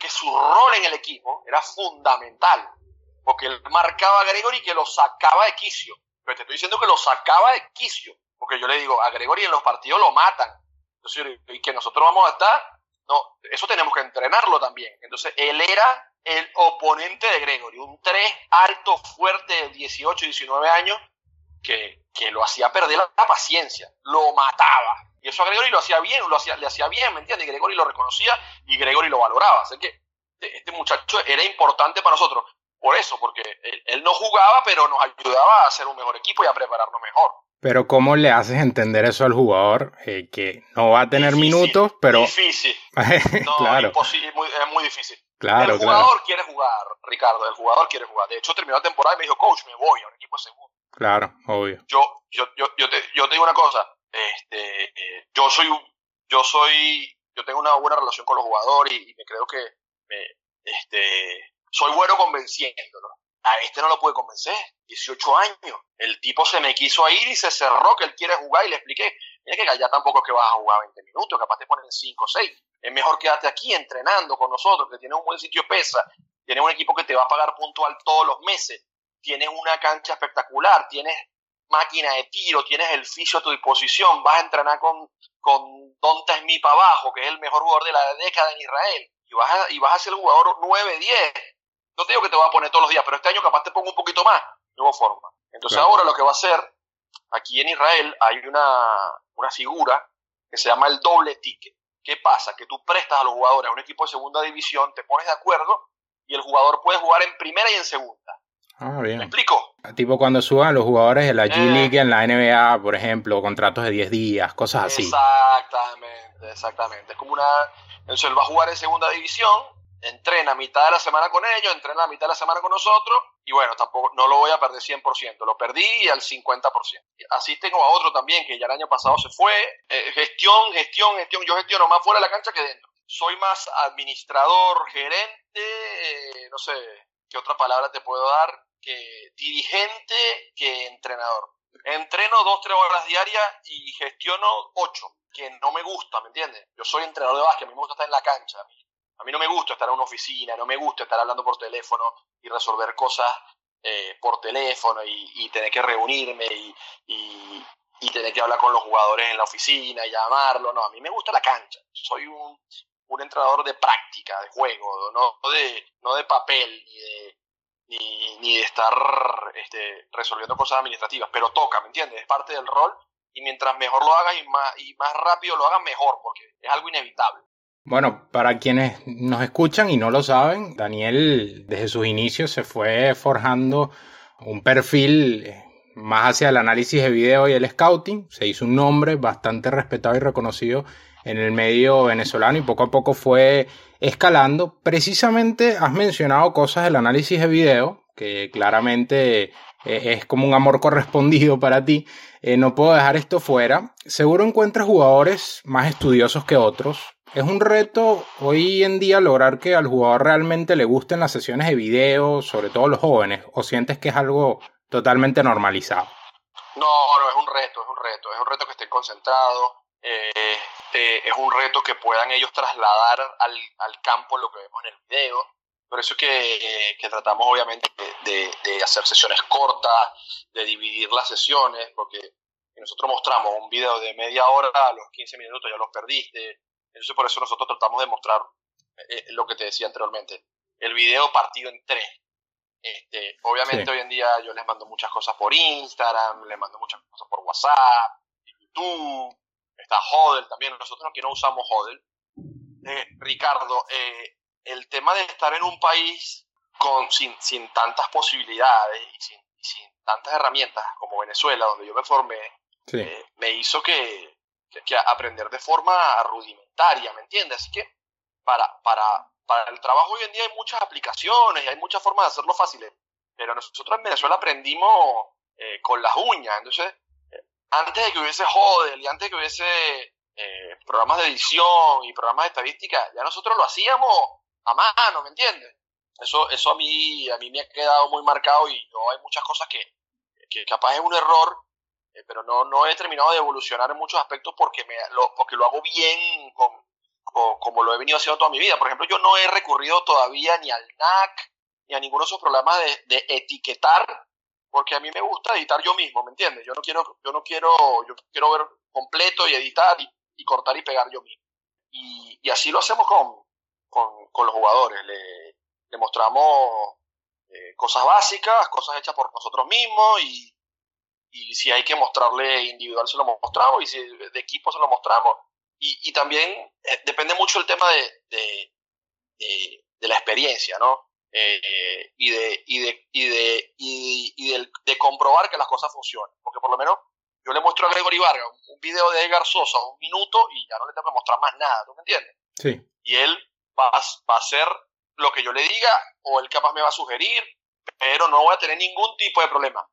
que su rol en el equipo era fundamental, porque él marcaba a Gregory que lo sacaba de quicio. Pero te estoy diciendo que lo sacaba de quicio, porque yo le digo, a Gregory en los partidos lo matan. Y que nosotros vamos a estar, no, eso tenemos que entrenarlo también. Entonces, él era el oponente de Gregory, un 3 alto, fuerte de 18, 19 años, que, que lo hacía perder la, paciencia, lo mataba. Y eso a Gregory lo hacía bien, lo hacía, le hacía bien, ¿me entiendes? Y Gregory lo reconocía y Gregory lo valoraba. Así que este muchacho era importante para nosotros. Por eso, porque él, no jugaba, pero nos ayudaba a hacer un mejor equipo y a prepararnos mejor. Pero ¿cómo le haces entender eso al jugador? Eh, que no va a tener minutos, pero... Difícil. [laughs] no, claro. Es, muy, es muy difícil. Claro, el jugador quiere jugar, Ricardo, el jugador quiere jugar. De hecho, terminó la temporada y me dijo, coach, me voy a un equipo segundo. Claro, obvio. Yo, yo, yo, yo, te, yo te digo una cosa, este, eh, yo soy yo soy, yo tengo una buena relación con los jugadores y, me creo que me, este, soy bueno convenciéndolo. A este no lo pude convencer, 18 años. El tipo se me quiso ir y se cerró que él quiere jugar y le expliqué, mira que ya tampoco es que vas a jugar 20 minutos, capaz te ponen 5 o 6. Es mejor quedarte aquí entrenando con nosotros, que tienes un buen sitio pesa, tienes un equipo que te va a pagar puntual todos los meses, tienes una cancha espectacular, tienes máquina de tiro, tienes el fisio a tu disposición, vas a entrenar con, con Don Smith abajo, que es el mejor jugador de la década en Israel, y vas a, y vas a ser el jugador 9-10. No te digo que te voy a poner todos los días, pero este año capaz te pongo un poquito más, de forma. Entonces claro. ahora lo que va a hacer, aquí en Israel hay una, una figura que se llama el doble ticket. ¿Qué pasa? Que tú prestas a los jugadores a un equipo de segunda división, te pones de acuerdo y el jugador puede jugar en primera y en segunda. Ah, bien. ¿Me explico? Tipo cuando suban los jugadores de la G-League eh. en la NBA, por ejemplo, contratos de 10 días, cosas así. Exactamente, exactamente. Es como una... Entonces él va a jugar en segunda división, entrena mitad de la semana con ellos, entrena mitad de la semana con nosotros, y bueno, tampoco no lo voy a perder 100%, lo perdí al 50%. Así tengo a otro también, que ya el año pasado se fue. Eh, gestión, gestión, gestión. Yo gestiono más fuera de la cancha que dentro. Soy más administrador, gerente, eh, no sé qué otra palabra te puedo dar que dirigente que entrenador. Entreno dos, tres horas diarias y gestiono ocho, que no me gusta, ¿me entiendes? Yo soy entrenador de básquet, a mí me gusta estar en la cancha. A a mí no me gusta estar en una oficina, no me gusta estar hablando por teléfono y resolver cosas eh, por teléfono y, tener que reunirme y, tener que hablar con los jugadores en la oficina y llamarlo. No, a mí me gusta la cancha. Soy un, entrenador de práctica, de juego, no de, no de papel ni de ni de estar este, resolviendo cosas administrativas, pero toca, ¿me entiendes? Es parte del rol y mientras mejor lo hagas y más, y más rápido lo hagas, mejor, porque es algo inevitable. Bueno, para quienes nos escuchan y no lo saben, Daniel desde sus inicios se fue forjando un perfil más hacia el análisis de video y el scouting. Se hizo un nombre bastante respetado y reconocido en el medio venezolano y poco a poco fue escalando. Precisamente has mencionado cosas del análisis de video, que claramente eh, es como un amor correspondido para ti. Eh, no puedo dejar esto fuera. Seguro encuentras jugadores más estudiosos que otros. Es un reto hoy en día lograr que al jugador realmente le gusten las sesiones de video, sobre todo los jóvenes, o sientes que es algo totalmente normalizado. No, no, es un reto, es un reto, es un reto que estén concentrados, eh, eh, es un reto que puedan ellos trasladar al, al, campo lo que vemos en el video. Por eso es que, que tratamos obviamente de, de, hacer sesiones cortas, de dividir las sesiones, porque nosotros mostramos un video de media hora, a los 15 minutos ya los perdiste. Entonces por eso nosotros tratamos de mostrar eh, lo que te decía anteriormente, el video partido en tres. Este, obviamente hoy en día yo les mando muchas cosas por Instagram, les mando muchas cosas por WhatsApp, YouTube, está Hodel también, nosotros aquí no usamos Hodel. Eh, Ricardo, eh, el tema de estar en un país con, sin, sin tantas posibilidades y sin, sin, tantas herramientas como Venezuela, donde yo me formé, eh, me hizo que, que, aprender de forma rudimentaria, ¿me entiendes? Así que para, para, para el trabajo hoy en día hay muchas aplicaciones y hay muchas formas de hacerlo fáciles, pero nosotros en Venezuela aprendimos con las uñas, entonces antes de que hubiese Hodel y antes de que hubiese eh, programas de edición y programas de estadística, ya nosotros lo hacíamos a mano, ¿me entiendes? Eso, eso a mí, a mí me ha quedado muy marcado y no, hay muchas cosas que, que capaz es un error, eh, pero no, no he terminado de evolucionar en muchos aspectos porque, me, lo, porque lo hago bien con, como lo he venido haciendo toda mi vida. Por ejemplo, yo no he recurrido todavía ni al NAC ni a ninguno de esos programas de, de etiquetar porque a mí me gusta editar yo mismo, ¿me entiendes? Yo no quiero, yo no quiero, yo quiero ver completo y editar y, cortar y pegar yo mismo. Y, y así lo hacemos con, con, con los jugadores. Le, le mostramos eh, cosas básicas, cosas hechas por nosotros mismos y, y si hay que mostrarle individual se lo mostramos y si de equipo se lo mostramos. Y, y también eh, depende mucho el tema de, de, de, de la experiencia, ¿no? eh, y, de, y, de, y, de, y, y de, comprobar que las cosas funcionan. Porque por lo menos yo le muestro a Gregory Vargas un video de Edgar Sosa, un minuto, y ya no le tengo que mostrar más nada, ¿tú me entiendes? Sí. Y él va, va a hacer lo que yo le diga, o él capaz me va a sugerir, pero no voy a tener ningún tipo de problema.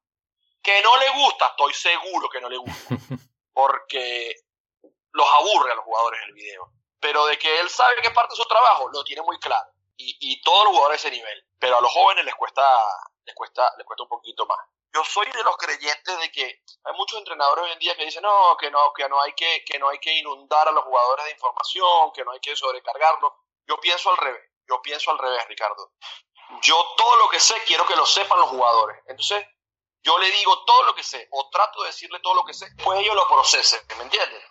Que no le gusta, estoy seguro que no le gusta, [laughs] porque los aburre a los jugadores el video. Pero de que él sabe que parte de su trabajo, lo tiene muy claro y, y todos los jugadores de ese nivel, pero a los jóvenes les cuesta, les cuesta, les cuesta un poquito más. Yo soy de los creyentes de que hay muchos entrenadores hoy en día que dicen no, que no, que no hay que, que no hay que inundar a los jugadores de información, que no hay que sobrecargarlos. Yo pienso al revés, yo pienso al revés, Ricardo. Yo todo lo que sé quiero que lo sepan los jugadores. Entonces, yo le digo todo lo que sé, o trato de decirle todo lo que sé, pues ellos lo procesen, ¿me entiendes?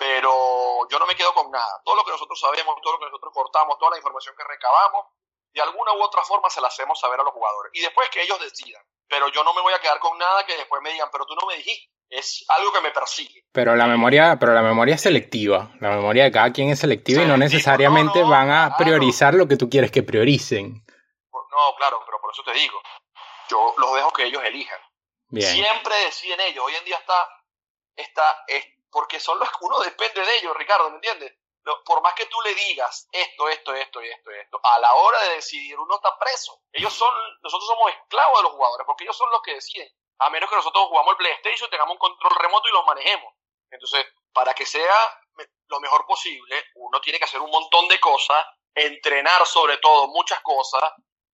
pero yo no me quedo con nada. Todo lo que nosotros sabemos, todo lo que nosotros cortamos, toda la información que recabamos, de alguna u otra forma se la hacemos saber a los jugadores. Y después que ellos decidan. Pero yo no me voy a quedar con nada que después me digan, pero tú no me dijiste. Es algo que me persigue. Pero la memoria, pero la memoria es selectiva. La memoria de cada quien es selectiva y no necesariamente van a priorizar lo que tú quieres que prioricen. No, claro, pero por eso te digo. Yo los dejo que ellos elijan. Siempre deciden ellos. Hoy en día está, está, porque son los que uno depende de ellos, Ricardo, ¿me entiendes? Por más que tú le digas esto, esto, esto y esto, esto, a la hora de decidir uno está preso. Ellos son, nosotros somos esclavos de los jugadores, porque ellos son los que deciden. A menos que nosotros jugamos el PlayStation, tengamos un control remoto y los manejemos. Entonces, para que sea lo mejor posible, uno tiene que hacer un montón de cosas, entrenar sobre todo muchas cosas,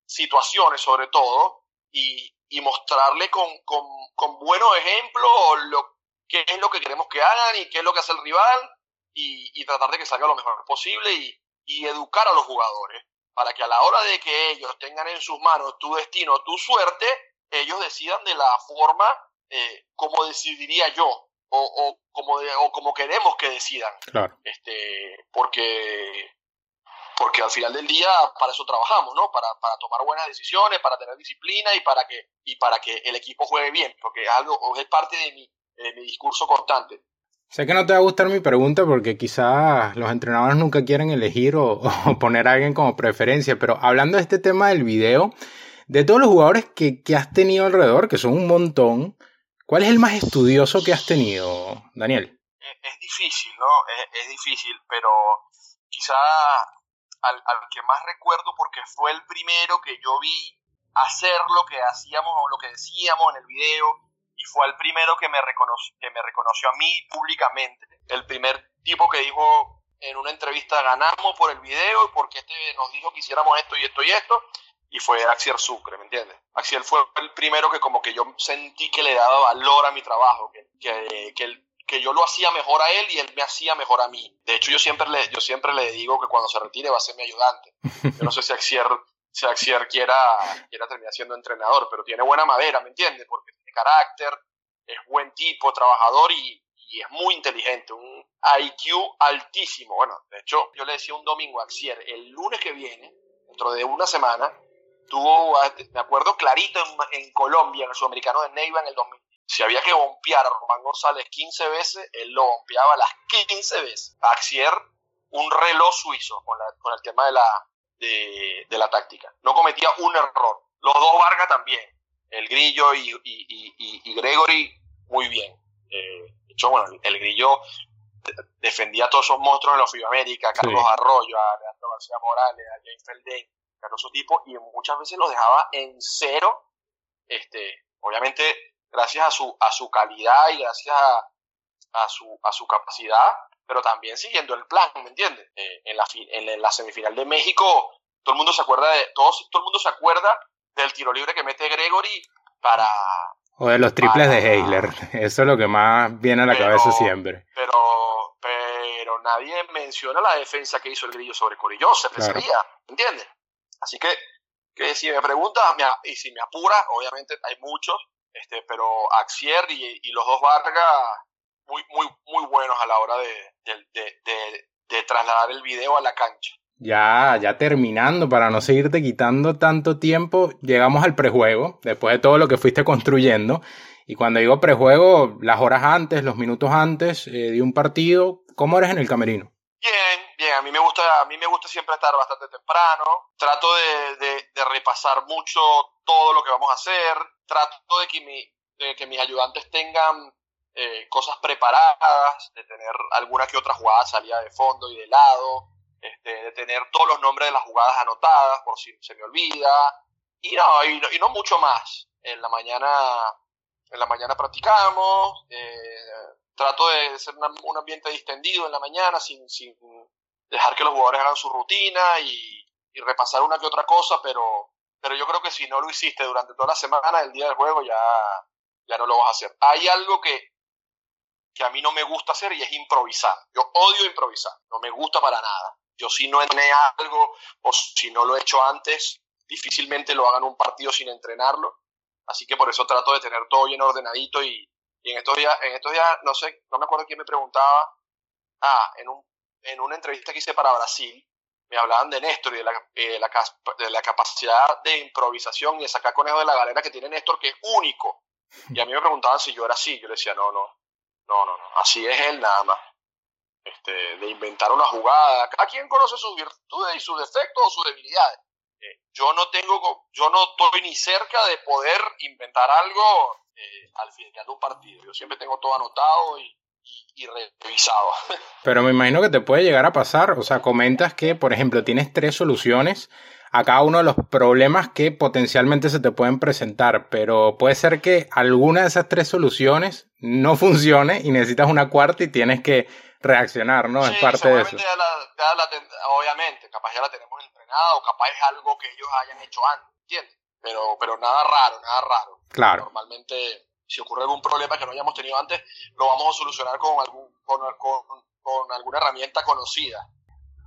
situaciones sobre todo, y, y mostrarle con, con, con buenos ejemplos lo, qué es lo que queremos que hagan y qué es lo que hace el rival y, tratar de que salga lo mejor posible y, educar a los jugadores para que a la hora de que ellos tengan en sus manos tu destino, tu suerte, ellos decidan de la forma eh, como decidiría yo o, o como o como queremos que decidan. Claro. Este, porque porque al final del día para eso trabajamos, ¿no? Para, para tomar buenas decisiones, para tener disciplina y para que y para que el equipo juegue bien, porque es algo es parte de mi mi discurso constante. Sé que no te va a gustar mi pregunta porque quizás los entrenadores nunca quieren elegir [laughs] o, poner a alguien como preferencia, pero hablando de este tema del video, de todos los jugadores que, que has tenido alrededor, que son un montón, ¿Cuál es el más estudioso que has tenido, Daniel? Es, difícil, ¿no? Es, difícil, pero quizá al, que más recuerdo porque fue el primero que yo vi hacer lo que hacíamos o lo que decíamos en el video y fue el primero que me, que me reconoció a mí públicamente. El primer tipo que dijo en una entrevista ganamos por el video porque este nos dijo que hiciéramos esto y esto y esto y fue Axiel Sucre, ¿me entiendes? Axiel fue el primero que como que yo sentí que le daba valor a mi trabajo, que, que, que, que yo lo hacía mejor a él y él me hacía mejor a mí. De hecho, yo siempre le, yo siempre le digo que cuando se retire va a ser mi ayudante. Yo no sé si Axier, si Axier quiera, quiera terminar siendo entrenador, pero tiene buena madera, ¿me entiendes? Porque tiene carácter, es buen tipo, trabajador y, y es muy inteligente, un IQ altísimo. Bueno, de hecho, yo le decía un domingo a Axier, el lunes que viene, dentro de una semana, tuvo, me acuerdo clarito, en, Colombia, en el sudamericano de Neiva en el 2000. Si había que bompear a Román González 15 veces, él lo bompeaba las 15 veces. Axier, un reloj suizo con, el tema de la, de, la táctica. No cometía un error. Los dos Vargas también. El Grillo y, y, Gregory, muy bien. Eh, de hecho, bueno, el Grillo defendía a todos esos monstruos en la FIBA América, Carlos Arroyo, a Leandro García Morales, a James Felden, su tipo, y muchas veces los dejaba en cero, este, obviamente gracias a su, a su calidad y gracias a, su, a su capacidad, pero también siguiendo el plan, ¿me entiendes? Eh, en, la, en la semifinal de México, todo el mundo se acuerda de, todo, todo el mundo se acuerda del tiro libre que mete Gregory para... O de los triples de Heisler, eso es lo que más viene a la cabeza siempre. Pero, pero nadie menciona la defensa que hizo el Grillo sobre Corillo, se claro. ¿entiendes? Así que, que si me preguntas, y si me apura, obviamente hay muchos, este, pero Axier y, los dos Vargas, muy, muy, muy buenos a la hora de, trasladar el video a la cancha. Ya, ya terminando, para no seguirte quitando tanto tiempo, llegamos al prejuego, después de todo lo que fuiste construyendo. Y cuando digo prejuego, las horas antes, los minutos antes eh, de un partido, ¿cómo eres en el camerino? Bien, bien, a mí me gusta, a mí me gusta siempre estar bastante temprano, trato de, repasar mucho todo lo que vamos a hacer, trato de que, mi, de que mis ayudantes tengan eh, cosas preparadas, de tener alguna que otra jugada salida de fondo y de lado, este, de tener todos los nombres de las jugadas anotadas por si se me olvida, y no, y no, y no mucho más. En la mañana, en la mañana practicamos, eh, trato de ser un ambiente distendido en la mañana sin, sin dejar que los jugadores hagan su rutina y, repasar una que otra cosa, pero, pero yo creo que si no lo hiciste durante toda la semana, el día del juego ya, ya no lo vas a hacer. Hay algo que, que a mí no me gusta hacer y es improvisar. Yo odio improvisar, no me gusta para nada. Yo si no entrené algo o si no lo he hecho antes, difícilmente lo hagan un partido sin entrenarlo. Así que por eso trato de tener todo bien ordenadito y, y en estos días, en estos días, no sé, no me acuerdo quién me preguntaba, ah, en, un, en una entrevista que hice para Brasil, me hablaban de Néstor y de la, la, capacidad de improvisación y de sacar conejo de la galera que tiene Néstor, que es único. Y a mí me preguntaban si yo era así. Yo le decía, no, no, no, no, no. así es él nada más. Este, de inventar una jugada. Cada quien conoce sus virtudes y sus defectos o sus debilidades. Eh, yo no tengo, yo no estoy ni cerca de poder inventar algo eh, al final de un partido. Yo siempre tengo todo anotado y, y, revisado. [laughs] Pero me imagino que te puede llegar a pasar, o sea, comentas que, por ejemplo, tienes tres soluciones a cada uno de los problemas que potencialmente se te pueden presentar, pero puede ser que alguna de esas tres soluciones no funcione y necesitas una cuarta y tienes que reaccionar, ¿no? es parte de eso. obviamente, capaz ya la tenemos entrenada o capaz es algo que ellos hayan hecho antes, ¿entiendes? Pero, pero nada raro, nada raro. Claro. Normalmente, si ocurre algún problema que no hayamos tenido antes, lo vamos a solucionar con, algún, con, con, alguna herramienta conocida.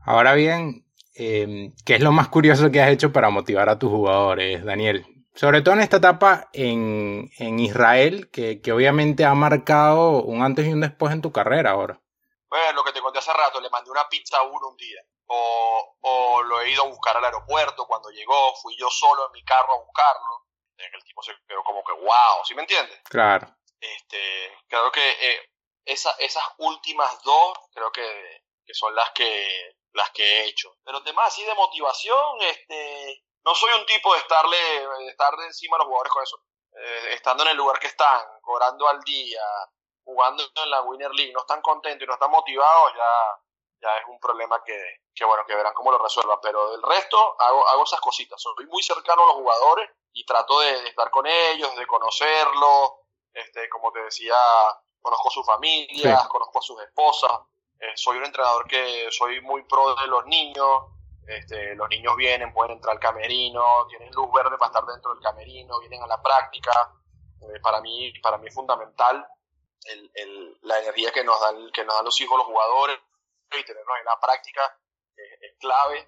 Ahora bien, em, ¿qué es lo más curioso que has hecho para motivar a tus jugadores, Daniel? Sobre todo en esta etapa en, en Israel, que, que, obviamente ha marcado un antes y un después en tu carrera ahora. Bueno, lo que te conté hace rato, le mandé una pizza a uno un día o, o, lo he ido a buscar al aeropuerto, cuando llegó fui yo solo en mi carro a buscarlo, el tipo se quedó como que wow, ¿sí me entiendes? Claro. Este, creo que eh, esa, esas últimas dos creo que, que, son las que las que he hecho. Pero temas así de motivación, este, no soy un tipo de estarle, de estar de encima a los jugadores con eso. eh, estando en el lugar que están, cobrando al día, jugando en la Winner League, no están contentos y no están motivados, ya, ya es un problema que, que, bueno, que verán cómo lo resuelvan. Pero del resto, hago, hago esas cositas. Soy muy cercano a los jugadores y trato de, estar con ellos, de conocerlos. Este, como te decía, conozco sus familias, conozco a sus esposas. Eh, soy un entrenador que soy muy pro de los niños. Este, los niños vienen, pueden entrar al camerino, tienen luz verde para estar dentro del camerino, vienen a la práctica. Eh, para, mí, para mí es fundamental el, el, la energía que nos, dan, que nos dan los hijos, los jugadores, y tenerlos en la práctica eh, es clave.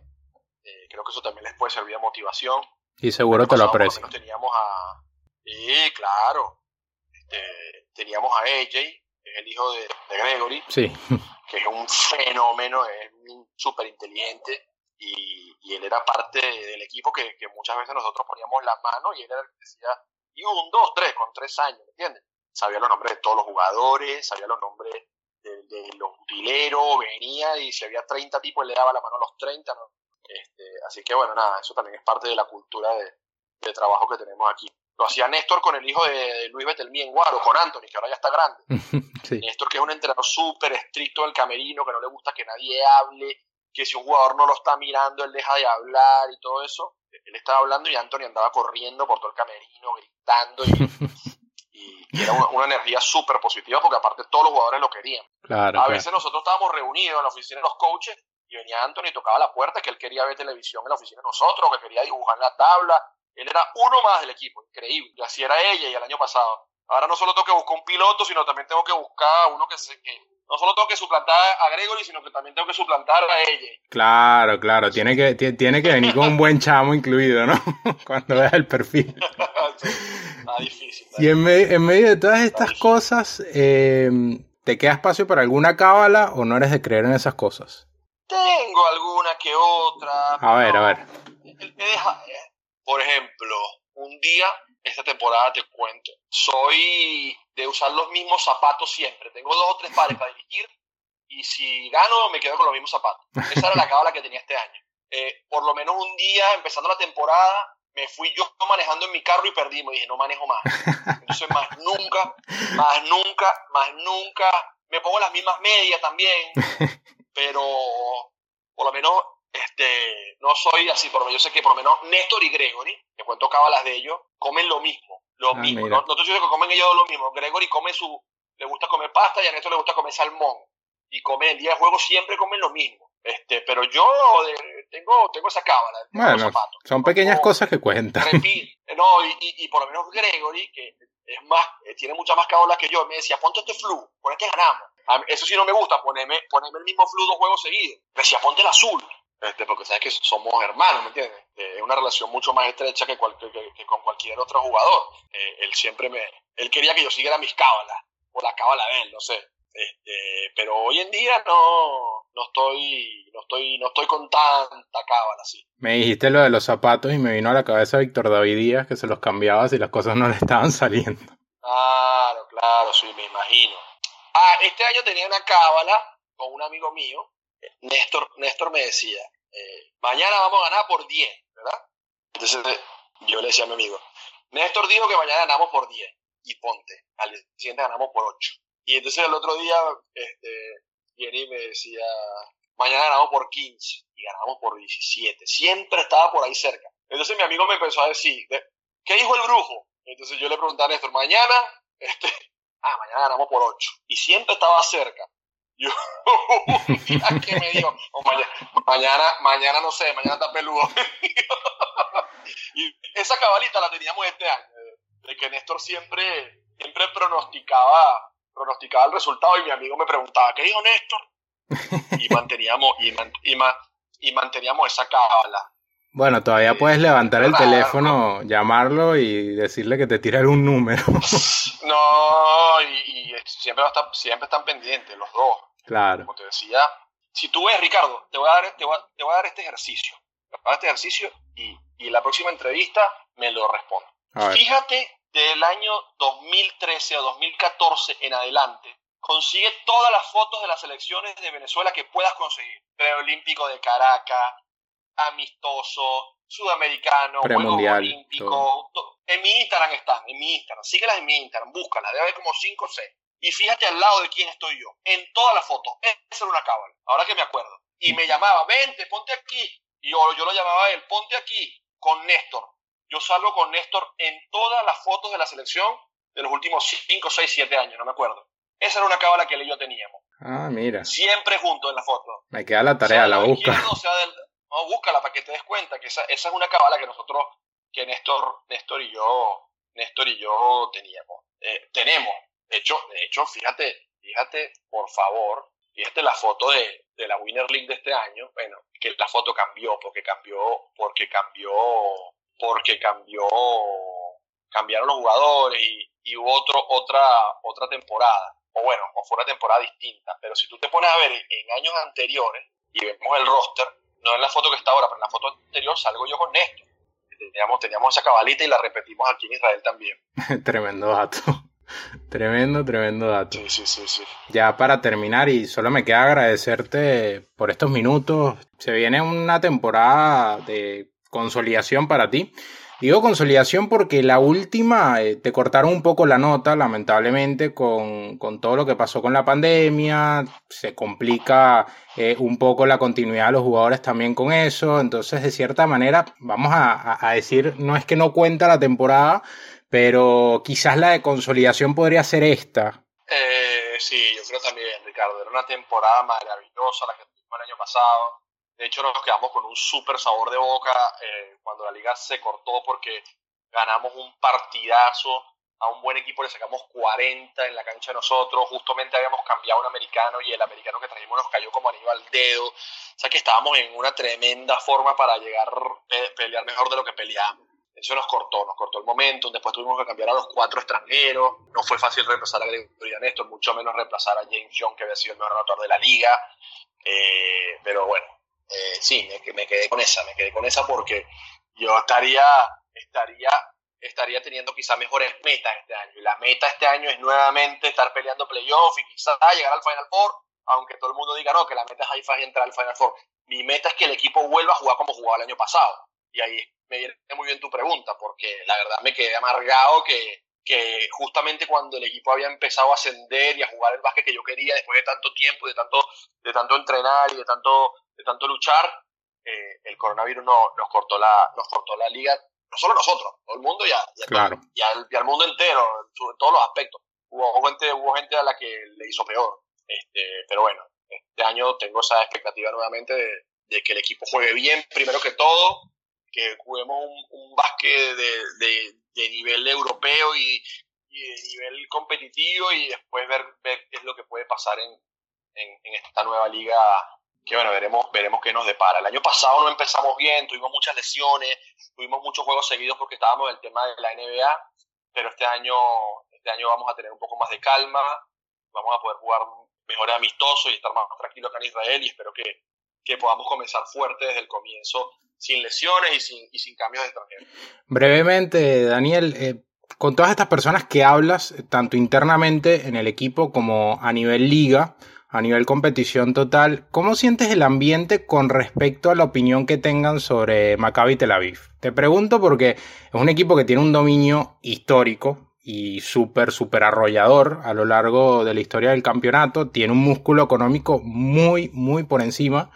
Eh, creo que eso también les puede servir de motivación. Y seguro te lo aprecio. Teníamos a. Sí, claro. Este, teníamos a AJ, que es el hijo de, Gregory. Sí. Que es un fenómeno, es súper inteligente. Y, y, él era parte del equipo que, que, muchas veces nosotros poníamos la mano y él era el que decía, y un, dos, tres, con tres años, ¿me entiendes? Sabía los nombres de todos los jugadores, sabía los nombres de, los utileros, venía y si había 30 tipos, él le daba la mano a los 30, ¿no? Este, así que bueno, nada, eso también es parte de la cultura de, de trabajo que tenemos aquí. Lo hacía Néstor con el hijo de Luis Betelmí en Guaro, con Anthony, que ahora ya está grande. [laughs] Néstor, que es un entrenador súper estricto del camerino, que no le gusta que nadie hable, que si un jugador no lo está mirando, él deja de hablar y todo eso. Él estaba hablando y Anthony andaba corriendo por todo el camerino, gritando y, [laughs] y, era una, energía súper positiva porque aparte todos los jugadores lo querían. Claro, a veces nosotros estábamos reunidos en la oficina de los coaches y venía Anthony y tocaba la puerta que él quería ver televisión en la oficina de nosotros, que quería dibujar en la tabla. Él era uno más del equipo, increíble. Y así era ella y el año pasado. Ahora no solo tengo que buscar un piloto, sino también tengo que buscar uno que, se, que no solo tengo que suplantar a Gregory, sino que también tengo que suplantar a ella. Claro, claro, tiene que, tiene que venir con un buen chamo incluido, ¿no? [laughs] Cuando veas el perfil. [laughs] está difícil. y en, en, medio de todas estas cosas, eh, ¿te queda espacio para alguna cábala o no eres de creer en esas cosas? Tengo alguna que otra. A ver, a ver. Por ejemplo, un día, esta temporada te cuento, soy de usar los mismos zapatos siempre. Tengo dos o tres pares para dirigir y si gano me quedo con los mismos zapatos. Esa era la cábala que tenía este año. Eh, por lo menos un día, empezando la temporada, me fui yo manejando en mi carro y perdí. Me dije, no manejo más. Entonces, más nunca, más nunca, más nunca. Me pongo las mismas medias también pero por lo menos este, no soy así, por lo menos yo sé que por lo menos Néstor y Gregory, que cuento cábalas de ellos, comen lo mismo, lo ah, mismo. No, no estoy diciendo que comen ellos lo mismo. Gregory come su, le gusta comer pasta y a Néstor le gusta comer salmón. Y come el día de juego siempre comen lo mismo. Este, pero yo tengo, tengo esa cábala. Bueno, son pequeñas cosas que cuentan. [laughs] no, y, y, por lo menos Gregory, que es más, eh, tiene muchas más cábalas que yo, me decía, ponte este flu, con este ganamos eso sí no me gusta, ponerme, ponerme el mismo flu dos juegos seguidos. Decía, ponte el azul. Este, porque sabes que somos hermanos, ¿me entiendes? Eh, es una relación mucho más estrecha que, que, con cualquier otro jugador. Eh, él siempre me, él quería que yo siguiera mis cábalas, o la cábala de él, no sé. Este, pero hoy en día no, no estoy, no estoy, no estoy con tanta cábala así. Me dijiste lo de los zapatos y me vino a la cabeza Víctor David Díaz que se los cambiaba si las cosas no le estaban saliendo. Claro, claro, sí, me imagino. Ah, este año tenía una cábala con un amigo mío. Néstor, Néstor me decía, eh, mañana vamos a ganar por 10, ¿verdad? Entonces yo le decía a mi amigo, Néstor dijo que mañana ganamos por 10 y ponte, al siguiente ganamos por 8. Y entonces el otro día este, Jenny me decía, mañana ganamos por 15 y ganamos por 17. Siempre estaba por ahí cerca. Entonces mi amigo me empezó a decir, ¿qué dijo el brujo? Entonces yo le pregunté a Néstor, mañana, [laughs] este, ah, mañana ganamos por 8. Y siempre estaba cerca. Yo, [laughs] que me dijo, oh, mañana, mañana, no sé, mañana está peludo. [laughs] y esa cabalita la teníamos este año, de que Néstor siempre, siempre pronosticaba, pronosticaba el resultado y mi amigo me preguntaba, ¿qué dijo Néstor? Y manteníamos, y, y, y manteníamos esa cábala. Bueno, todavía puedes levantar el teléfono, llamarlo y decirle que te tire algún número. [laughs] no, y, siempre, siempre están pendientes los dos. Claro. Como te decía, si tú ves, Ricardo, te voy a dar, te voy a, dar este ejercicio. Te voy a dar este ejercicio y, y la próxima entrevista me lo respondo. Fíjate del año 2013 o 2014 en adelante, consigue todas las fotos de las selecciones de Venezuela que puedas conseguir. Preolímpico de Caracas, amistoso, sudamericano, juego olímpico, En mi Instagram están, en mi Instagram. Síguelas en mi Instagram, búscalas, debe haber como 5 o 6. Y fíjate al lado de quién estoy yo. En todas las fotos. Esa era una cábala. Ahora que me acuerdo. Y me llamaba, vente, ponte aquí. Y yo, yo lo llamaba a él, ponte aquí con Néstor. Yo salgo con Néstor en todas las fotos de la selección de los últimos 5, 6, 7 años, no me acuerdo. Esa era una cábala que él y yo teníamos. Ah, mira. Siempre juntos en la foto. Me queda la tarea, la busca. No, búscala para que te des cuenta que esa, esa es una cábala que nosotros, que Néstor, Néstor y yo, Néstor y yo teníamos. Eh, tenemos. De hecho, de hecho, fíjate, fíjate, por favor, fíjate la foto de, de la Winner League de este año. Bueno, que la foto cambió, porque cambió, porque cambió, porque cambió, cambiaron los jugadores y, y hubo otro, otra, otra temporada. O bueno, o fue una temporada distinta. Pero si tú te pones a ver en años anteriores y vemos el roster, no en la foto que está ahora, pero en la foto anterior salgo yo con Néstor. Teníamos, teníamos esa cabalita y la repetimos aquí en Israel también. [laughs] Tremendo dato. [laughs] Tremendo, tremendo dato. Sí, sí, sí, sí. Ya para terminar, y solo me queda agradecerte por estos minutos. Se viene una temporada de consolidación para ti. Digo consolidación porque la última eh, te cortaron un poco la nota, lamentablemente, con, con, todo lo que pasó con la pandemia. Se complica eh, un poco la continuidad de los jugadores también con eso. Entonces, de cierta manera, vamos a, a decir, no es que no cuenta la temporada, pero quizás la de consolidación podría ser esta. Eh, sí, yo creo también, Ricardo. Era una temporada maravillosa la que tuvimos el año pasado. De hecho, nos quedamos con un súper sabor de boca eh, cuando la liga se cortó porque ganamos un partidazo. A un buen equipo le sacamos 40 en la cancha de nosotros. Justamente habíamos cambiado un americano y el americano que trajimos nos cayó como anillo al dedo. O sea que estábamos en una tremenda forma para llegar a pelear mejor de lo que peleamos. Eso nos cortó, nos cortó el momento. Después tuvimos que cambiar a los cuatro extranjeros. No fue fácil reemplazar a Gregorio Néstor, mucho menos reemplazar a James Young, que había sido el mejor anotador de la liga. Eh, pero bueno, eh, sí, me, me, quedé con esa, me quedé con esa porque yo estaría, estaría, estaría teniendo quizá mejores metas este año. Y la meta este año es nuevamente estar peleando playoff y quizá llegar al Final Four, aunque todo el mundo diga no, que la meta es Haifa y entrar al Final Four. Mi meta es que el equipo vuelva a jugar como jugaba el año pasado. Y ahí me viene muy bien tu pregunta, porque la verdad me quedé amargado que, que justamente cuando el equipo había empezado a ascender y a jugar el básquet que yo quería después de tanto tiempo, de tanto, de tanto entrenar y de tanto, de tanto luchar, eh, el coronavirus no, nos, cortó la, nos cortó la liga, no solo nosotros, todo el mundo y, claro. y, al, mundo entero, en, todos los aspectos. Hubo gente, hubo gente a la que le hizo peor, este, pero bueno, este año tengo esa expectativa nuevamente de, de que el equipo juegue bien, primero que todo, que juguemos un, un básquet de, de, nivel europeo y, y, de nivel competitivo y después ver, ver qué es lo que puede pasar en, en, en, esta nueva liga que bueno, veremos, veremos qué nos depara. El año pasado no empezamos bien, tuvimos muchas lesiones, tuvimos muchos juegos seguidos porque estábamos en el tema de la NBA, pero este año, este año vamos a tener un poco más de calma, vamos a poder jugar mejor amistoso y estar más tranquilo acá en Israel y espero que, que podamos comenzar fuerte desde el comienzo sin lesiones y sin, y sin cambios de extranjeros. Brevemente, Daniel, eh, con todas estas personas que hablas, tanto internamente en el equipo como a nivel liga, a nivel competición total, ¿cómo sientes el ambiente con respecto a la opinión que tengan sobre Maccabi Tel Aviv? Te pregunto porque es un equipo que tiene un dominio histórico y súper, súper arrollador a lo largo de la historia del campeonato, tiene un músculo económico muy, muy por encima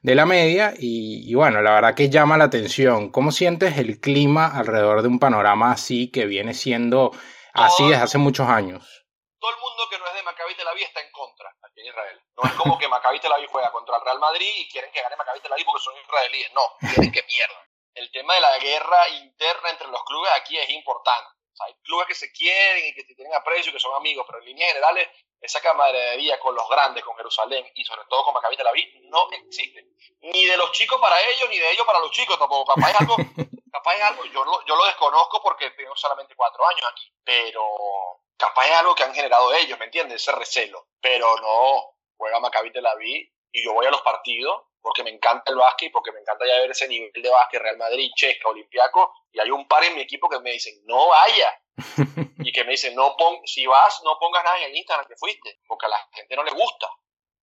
de la media y, bueno, la verdad que llama la atención. ¿Cómo sientes el clima alrededor de un panorama así que viene siendo así desde hace muchos años? Todo el mundo que no es de Maccabi Tel Aviv está en contra Israel. No es como que Maccabi Tel Aviv juega contra el Real Madrid y quieren que gane Maccabi Tel Aviv porque son israelíes. No, quieren que pierdan. El tema de la guerra interna entre los clubes aquí es importante. hay clubes que se quieren y que se tienen aprecio y que son amigos, pero en líneas generales esa camaradería con los grandes, con Jerusalén y sobre todo con Maccabi Tel Aviv no existe. Ni de los chicos para ellos, ni de ellos para los chicos tampoco. Capaz es algo, [laughs] capaz es algo yo, lo, yo lo desconozco porque tengo solamente cuatro años aquí, pero capaz es algo que han generado ellos, ¿me entiendes? Ese recelo. Pero no, juega Maccabi Tel Aviv y yo voy a los partidos porque me encanta el básquet y porque me encanta ya ver ese nivel de básquet, Real Madrid, Chesca, Olimpiaco, y hay un par en mi equipo que me dicen, no vaya, [laughs] y que me dicen, no pon, si vas, no pongas nada en el Instagram que fuiste, porque a la gente no le gusta,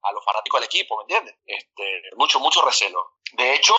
a los fanáticos del equipo, ¿me entiendes? Este, mucho, mucho recelo. De hecho,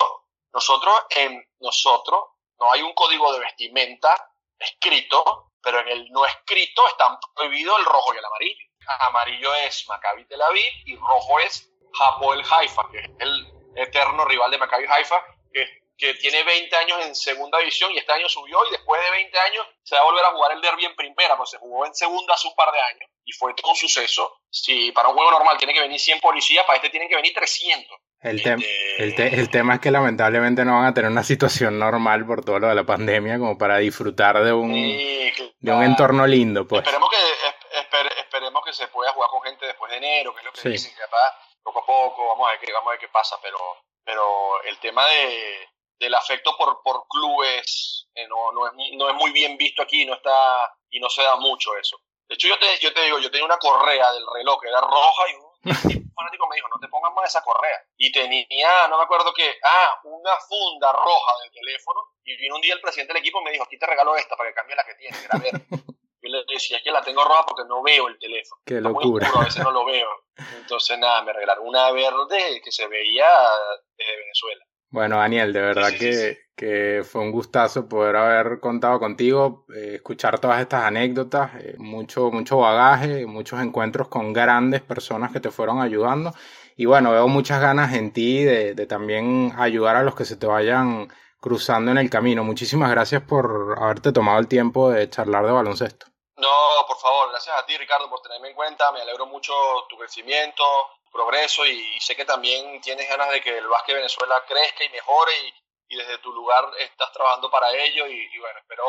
nosotros, en nosotros, no hay un código de vestimenta escrito, pero en el no escrito están prohibidos el rojo y el amarillo. Amarillo es Maccabi Tel Aviv y rojo es Hapoel Haifa, que es el eterno rival de Maccabi Haifa, que que tiene 20 años en segunda división y este año subió y después de 20 años se va a volver a jugar el derby en primera, pues se jugó en segunda hace un par de años y fue todo un suceso. Si para un juego normal tiene que venir 100 policías, para este tienen que venir 300. El, este, el, tema es que lamentablemente no van a tener una situación normal por todo lo de la pandemia como para disfrutar de un, de un entorno lindo. Pues. Esperemos que, esperemos que se pueda jugar con gente después de enero, que es lo que dicen, que poco a poco, vamos a ver qué, vamos a ver qué pasa, pero, pero el tema de, del afecto por, por clubes eh, no, no, es, no es muy bien visto aquí no está y no se da mucho eso. De hecho, yo te, yo te digo, yo tenía una correa del reloj que era roja y un fanático me dijo, no te pongas más esa correa. Y tenía, no me acuerdo qué, ah, una funda roja del teléfono. Y vino un día el presidente del equipo y me dijo, aquí te regalo esta para que cambie la que tienes, era verde. [laughs] Yo le decía, es que la tengo roja porque no veo el teléfono. Qué locura. a veces no lo veo. Entonces, nada, me regalaron una verde que se veía desde Venezuela. Bueno, Daniel, de verdad que, que, fue un gustazo poder haber contado contigo, eh, escuchar todas estas anécdotas, eh, mucho, mucho bagaje, muchos encuentros con grandes personas que te fueron ayudando. Y bueno, veo muchas ganas en ti de, de también ayudar a los que se te vayan cruzando en el camino. Muchísimas gracias por haberte tomado el tiempo de charlar de baloncesto. No, por favor, gracias a ti, Ricardo, por tenerme en cuenta. Me alegro mucho tu crecimiento, progreso y, sé que también tienes ganas de que el básquet Venezuela crezca y mejore y, desde tu lugar estás trabajando para ello y, bueno, espero,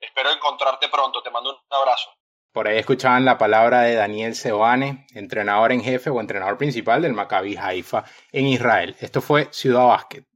espero encontrarte pronto. Te mando un abrazo. Por ahí escuchaban la palabra de Daniel Seoane, entrenador en jefe o entrenador principal del Maccabi Haifa en Israel. Esto fue Ciudad Básquet.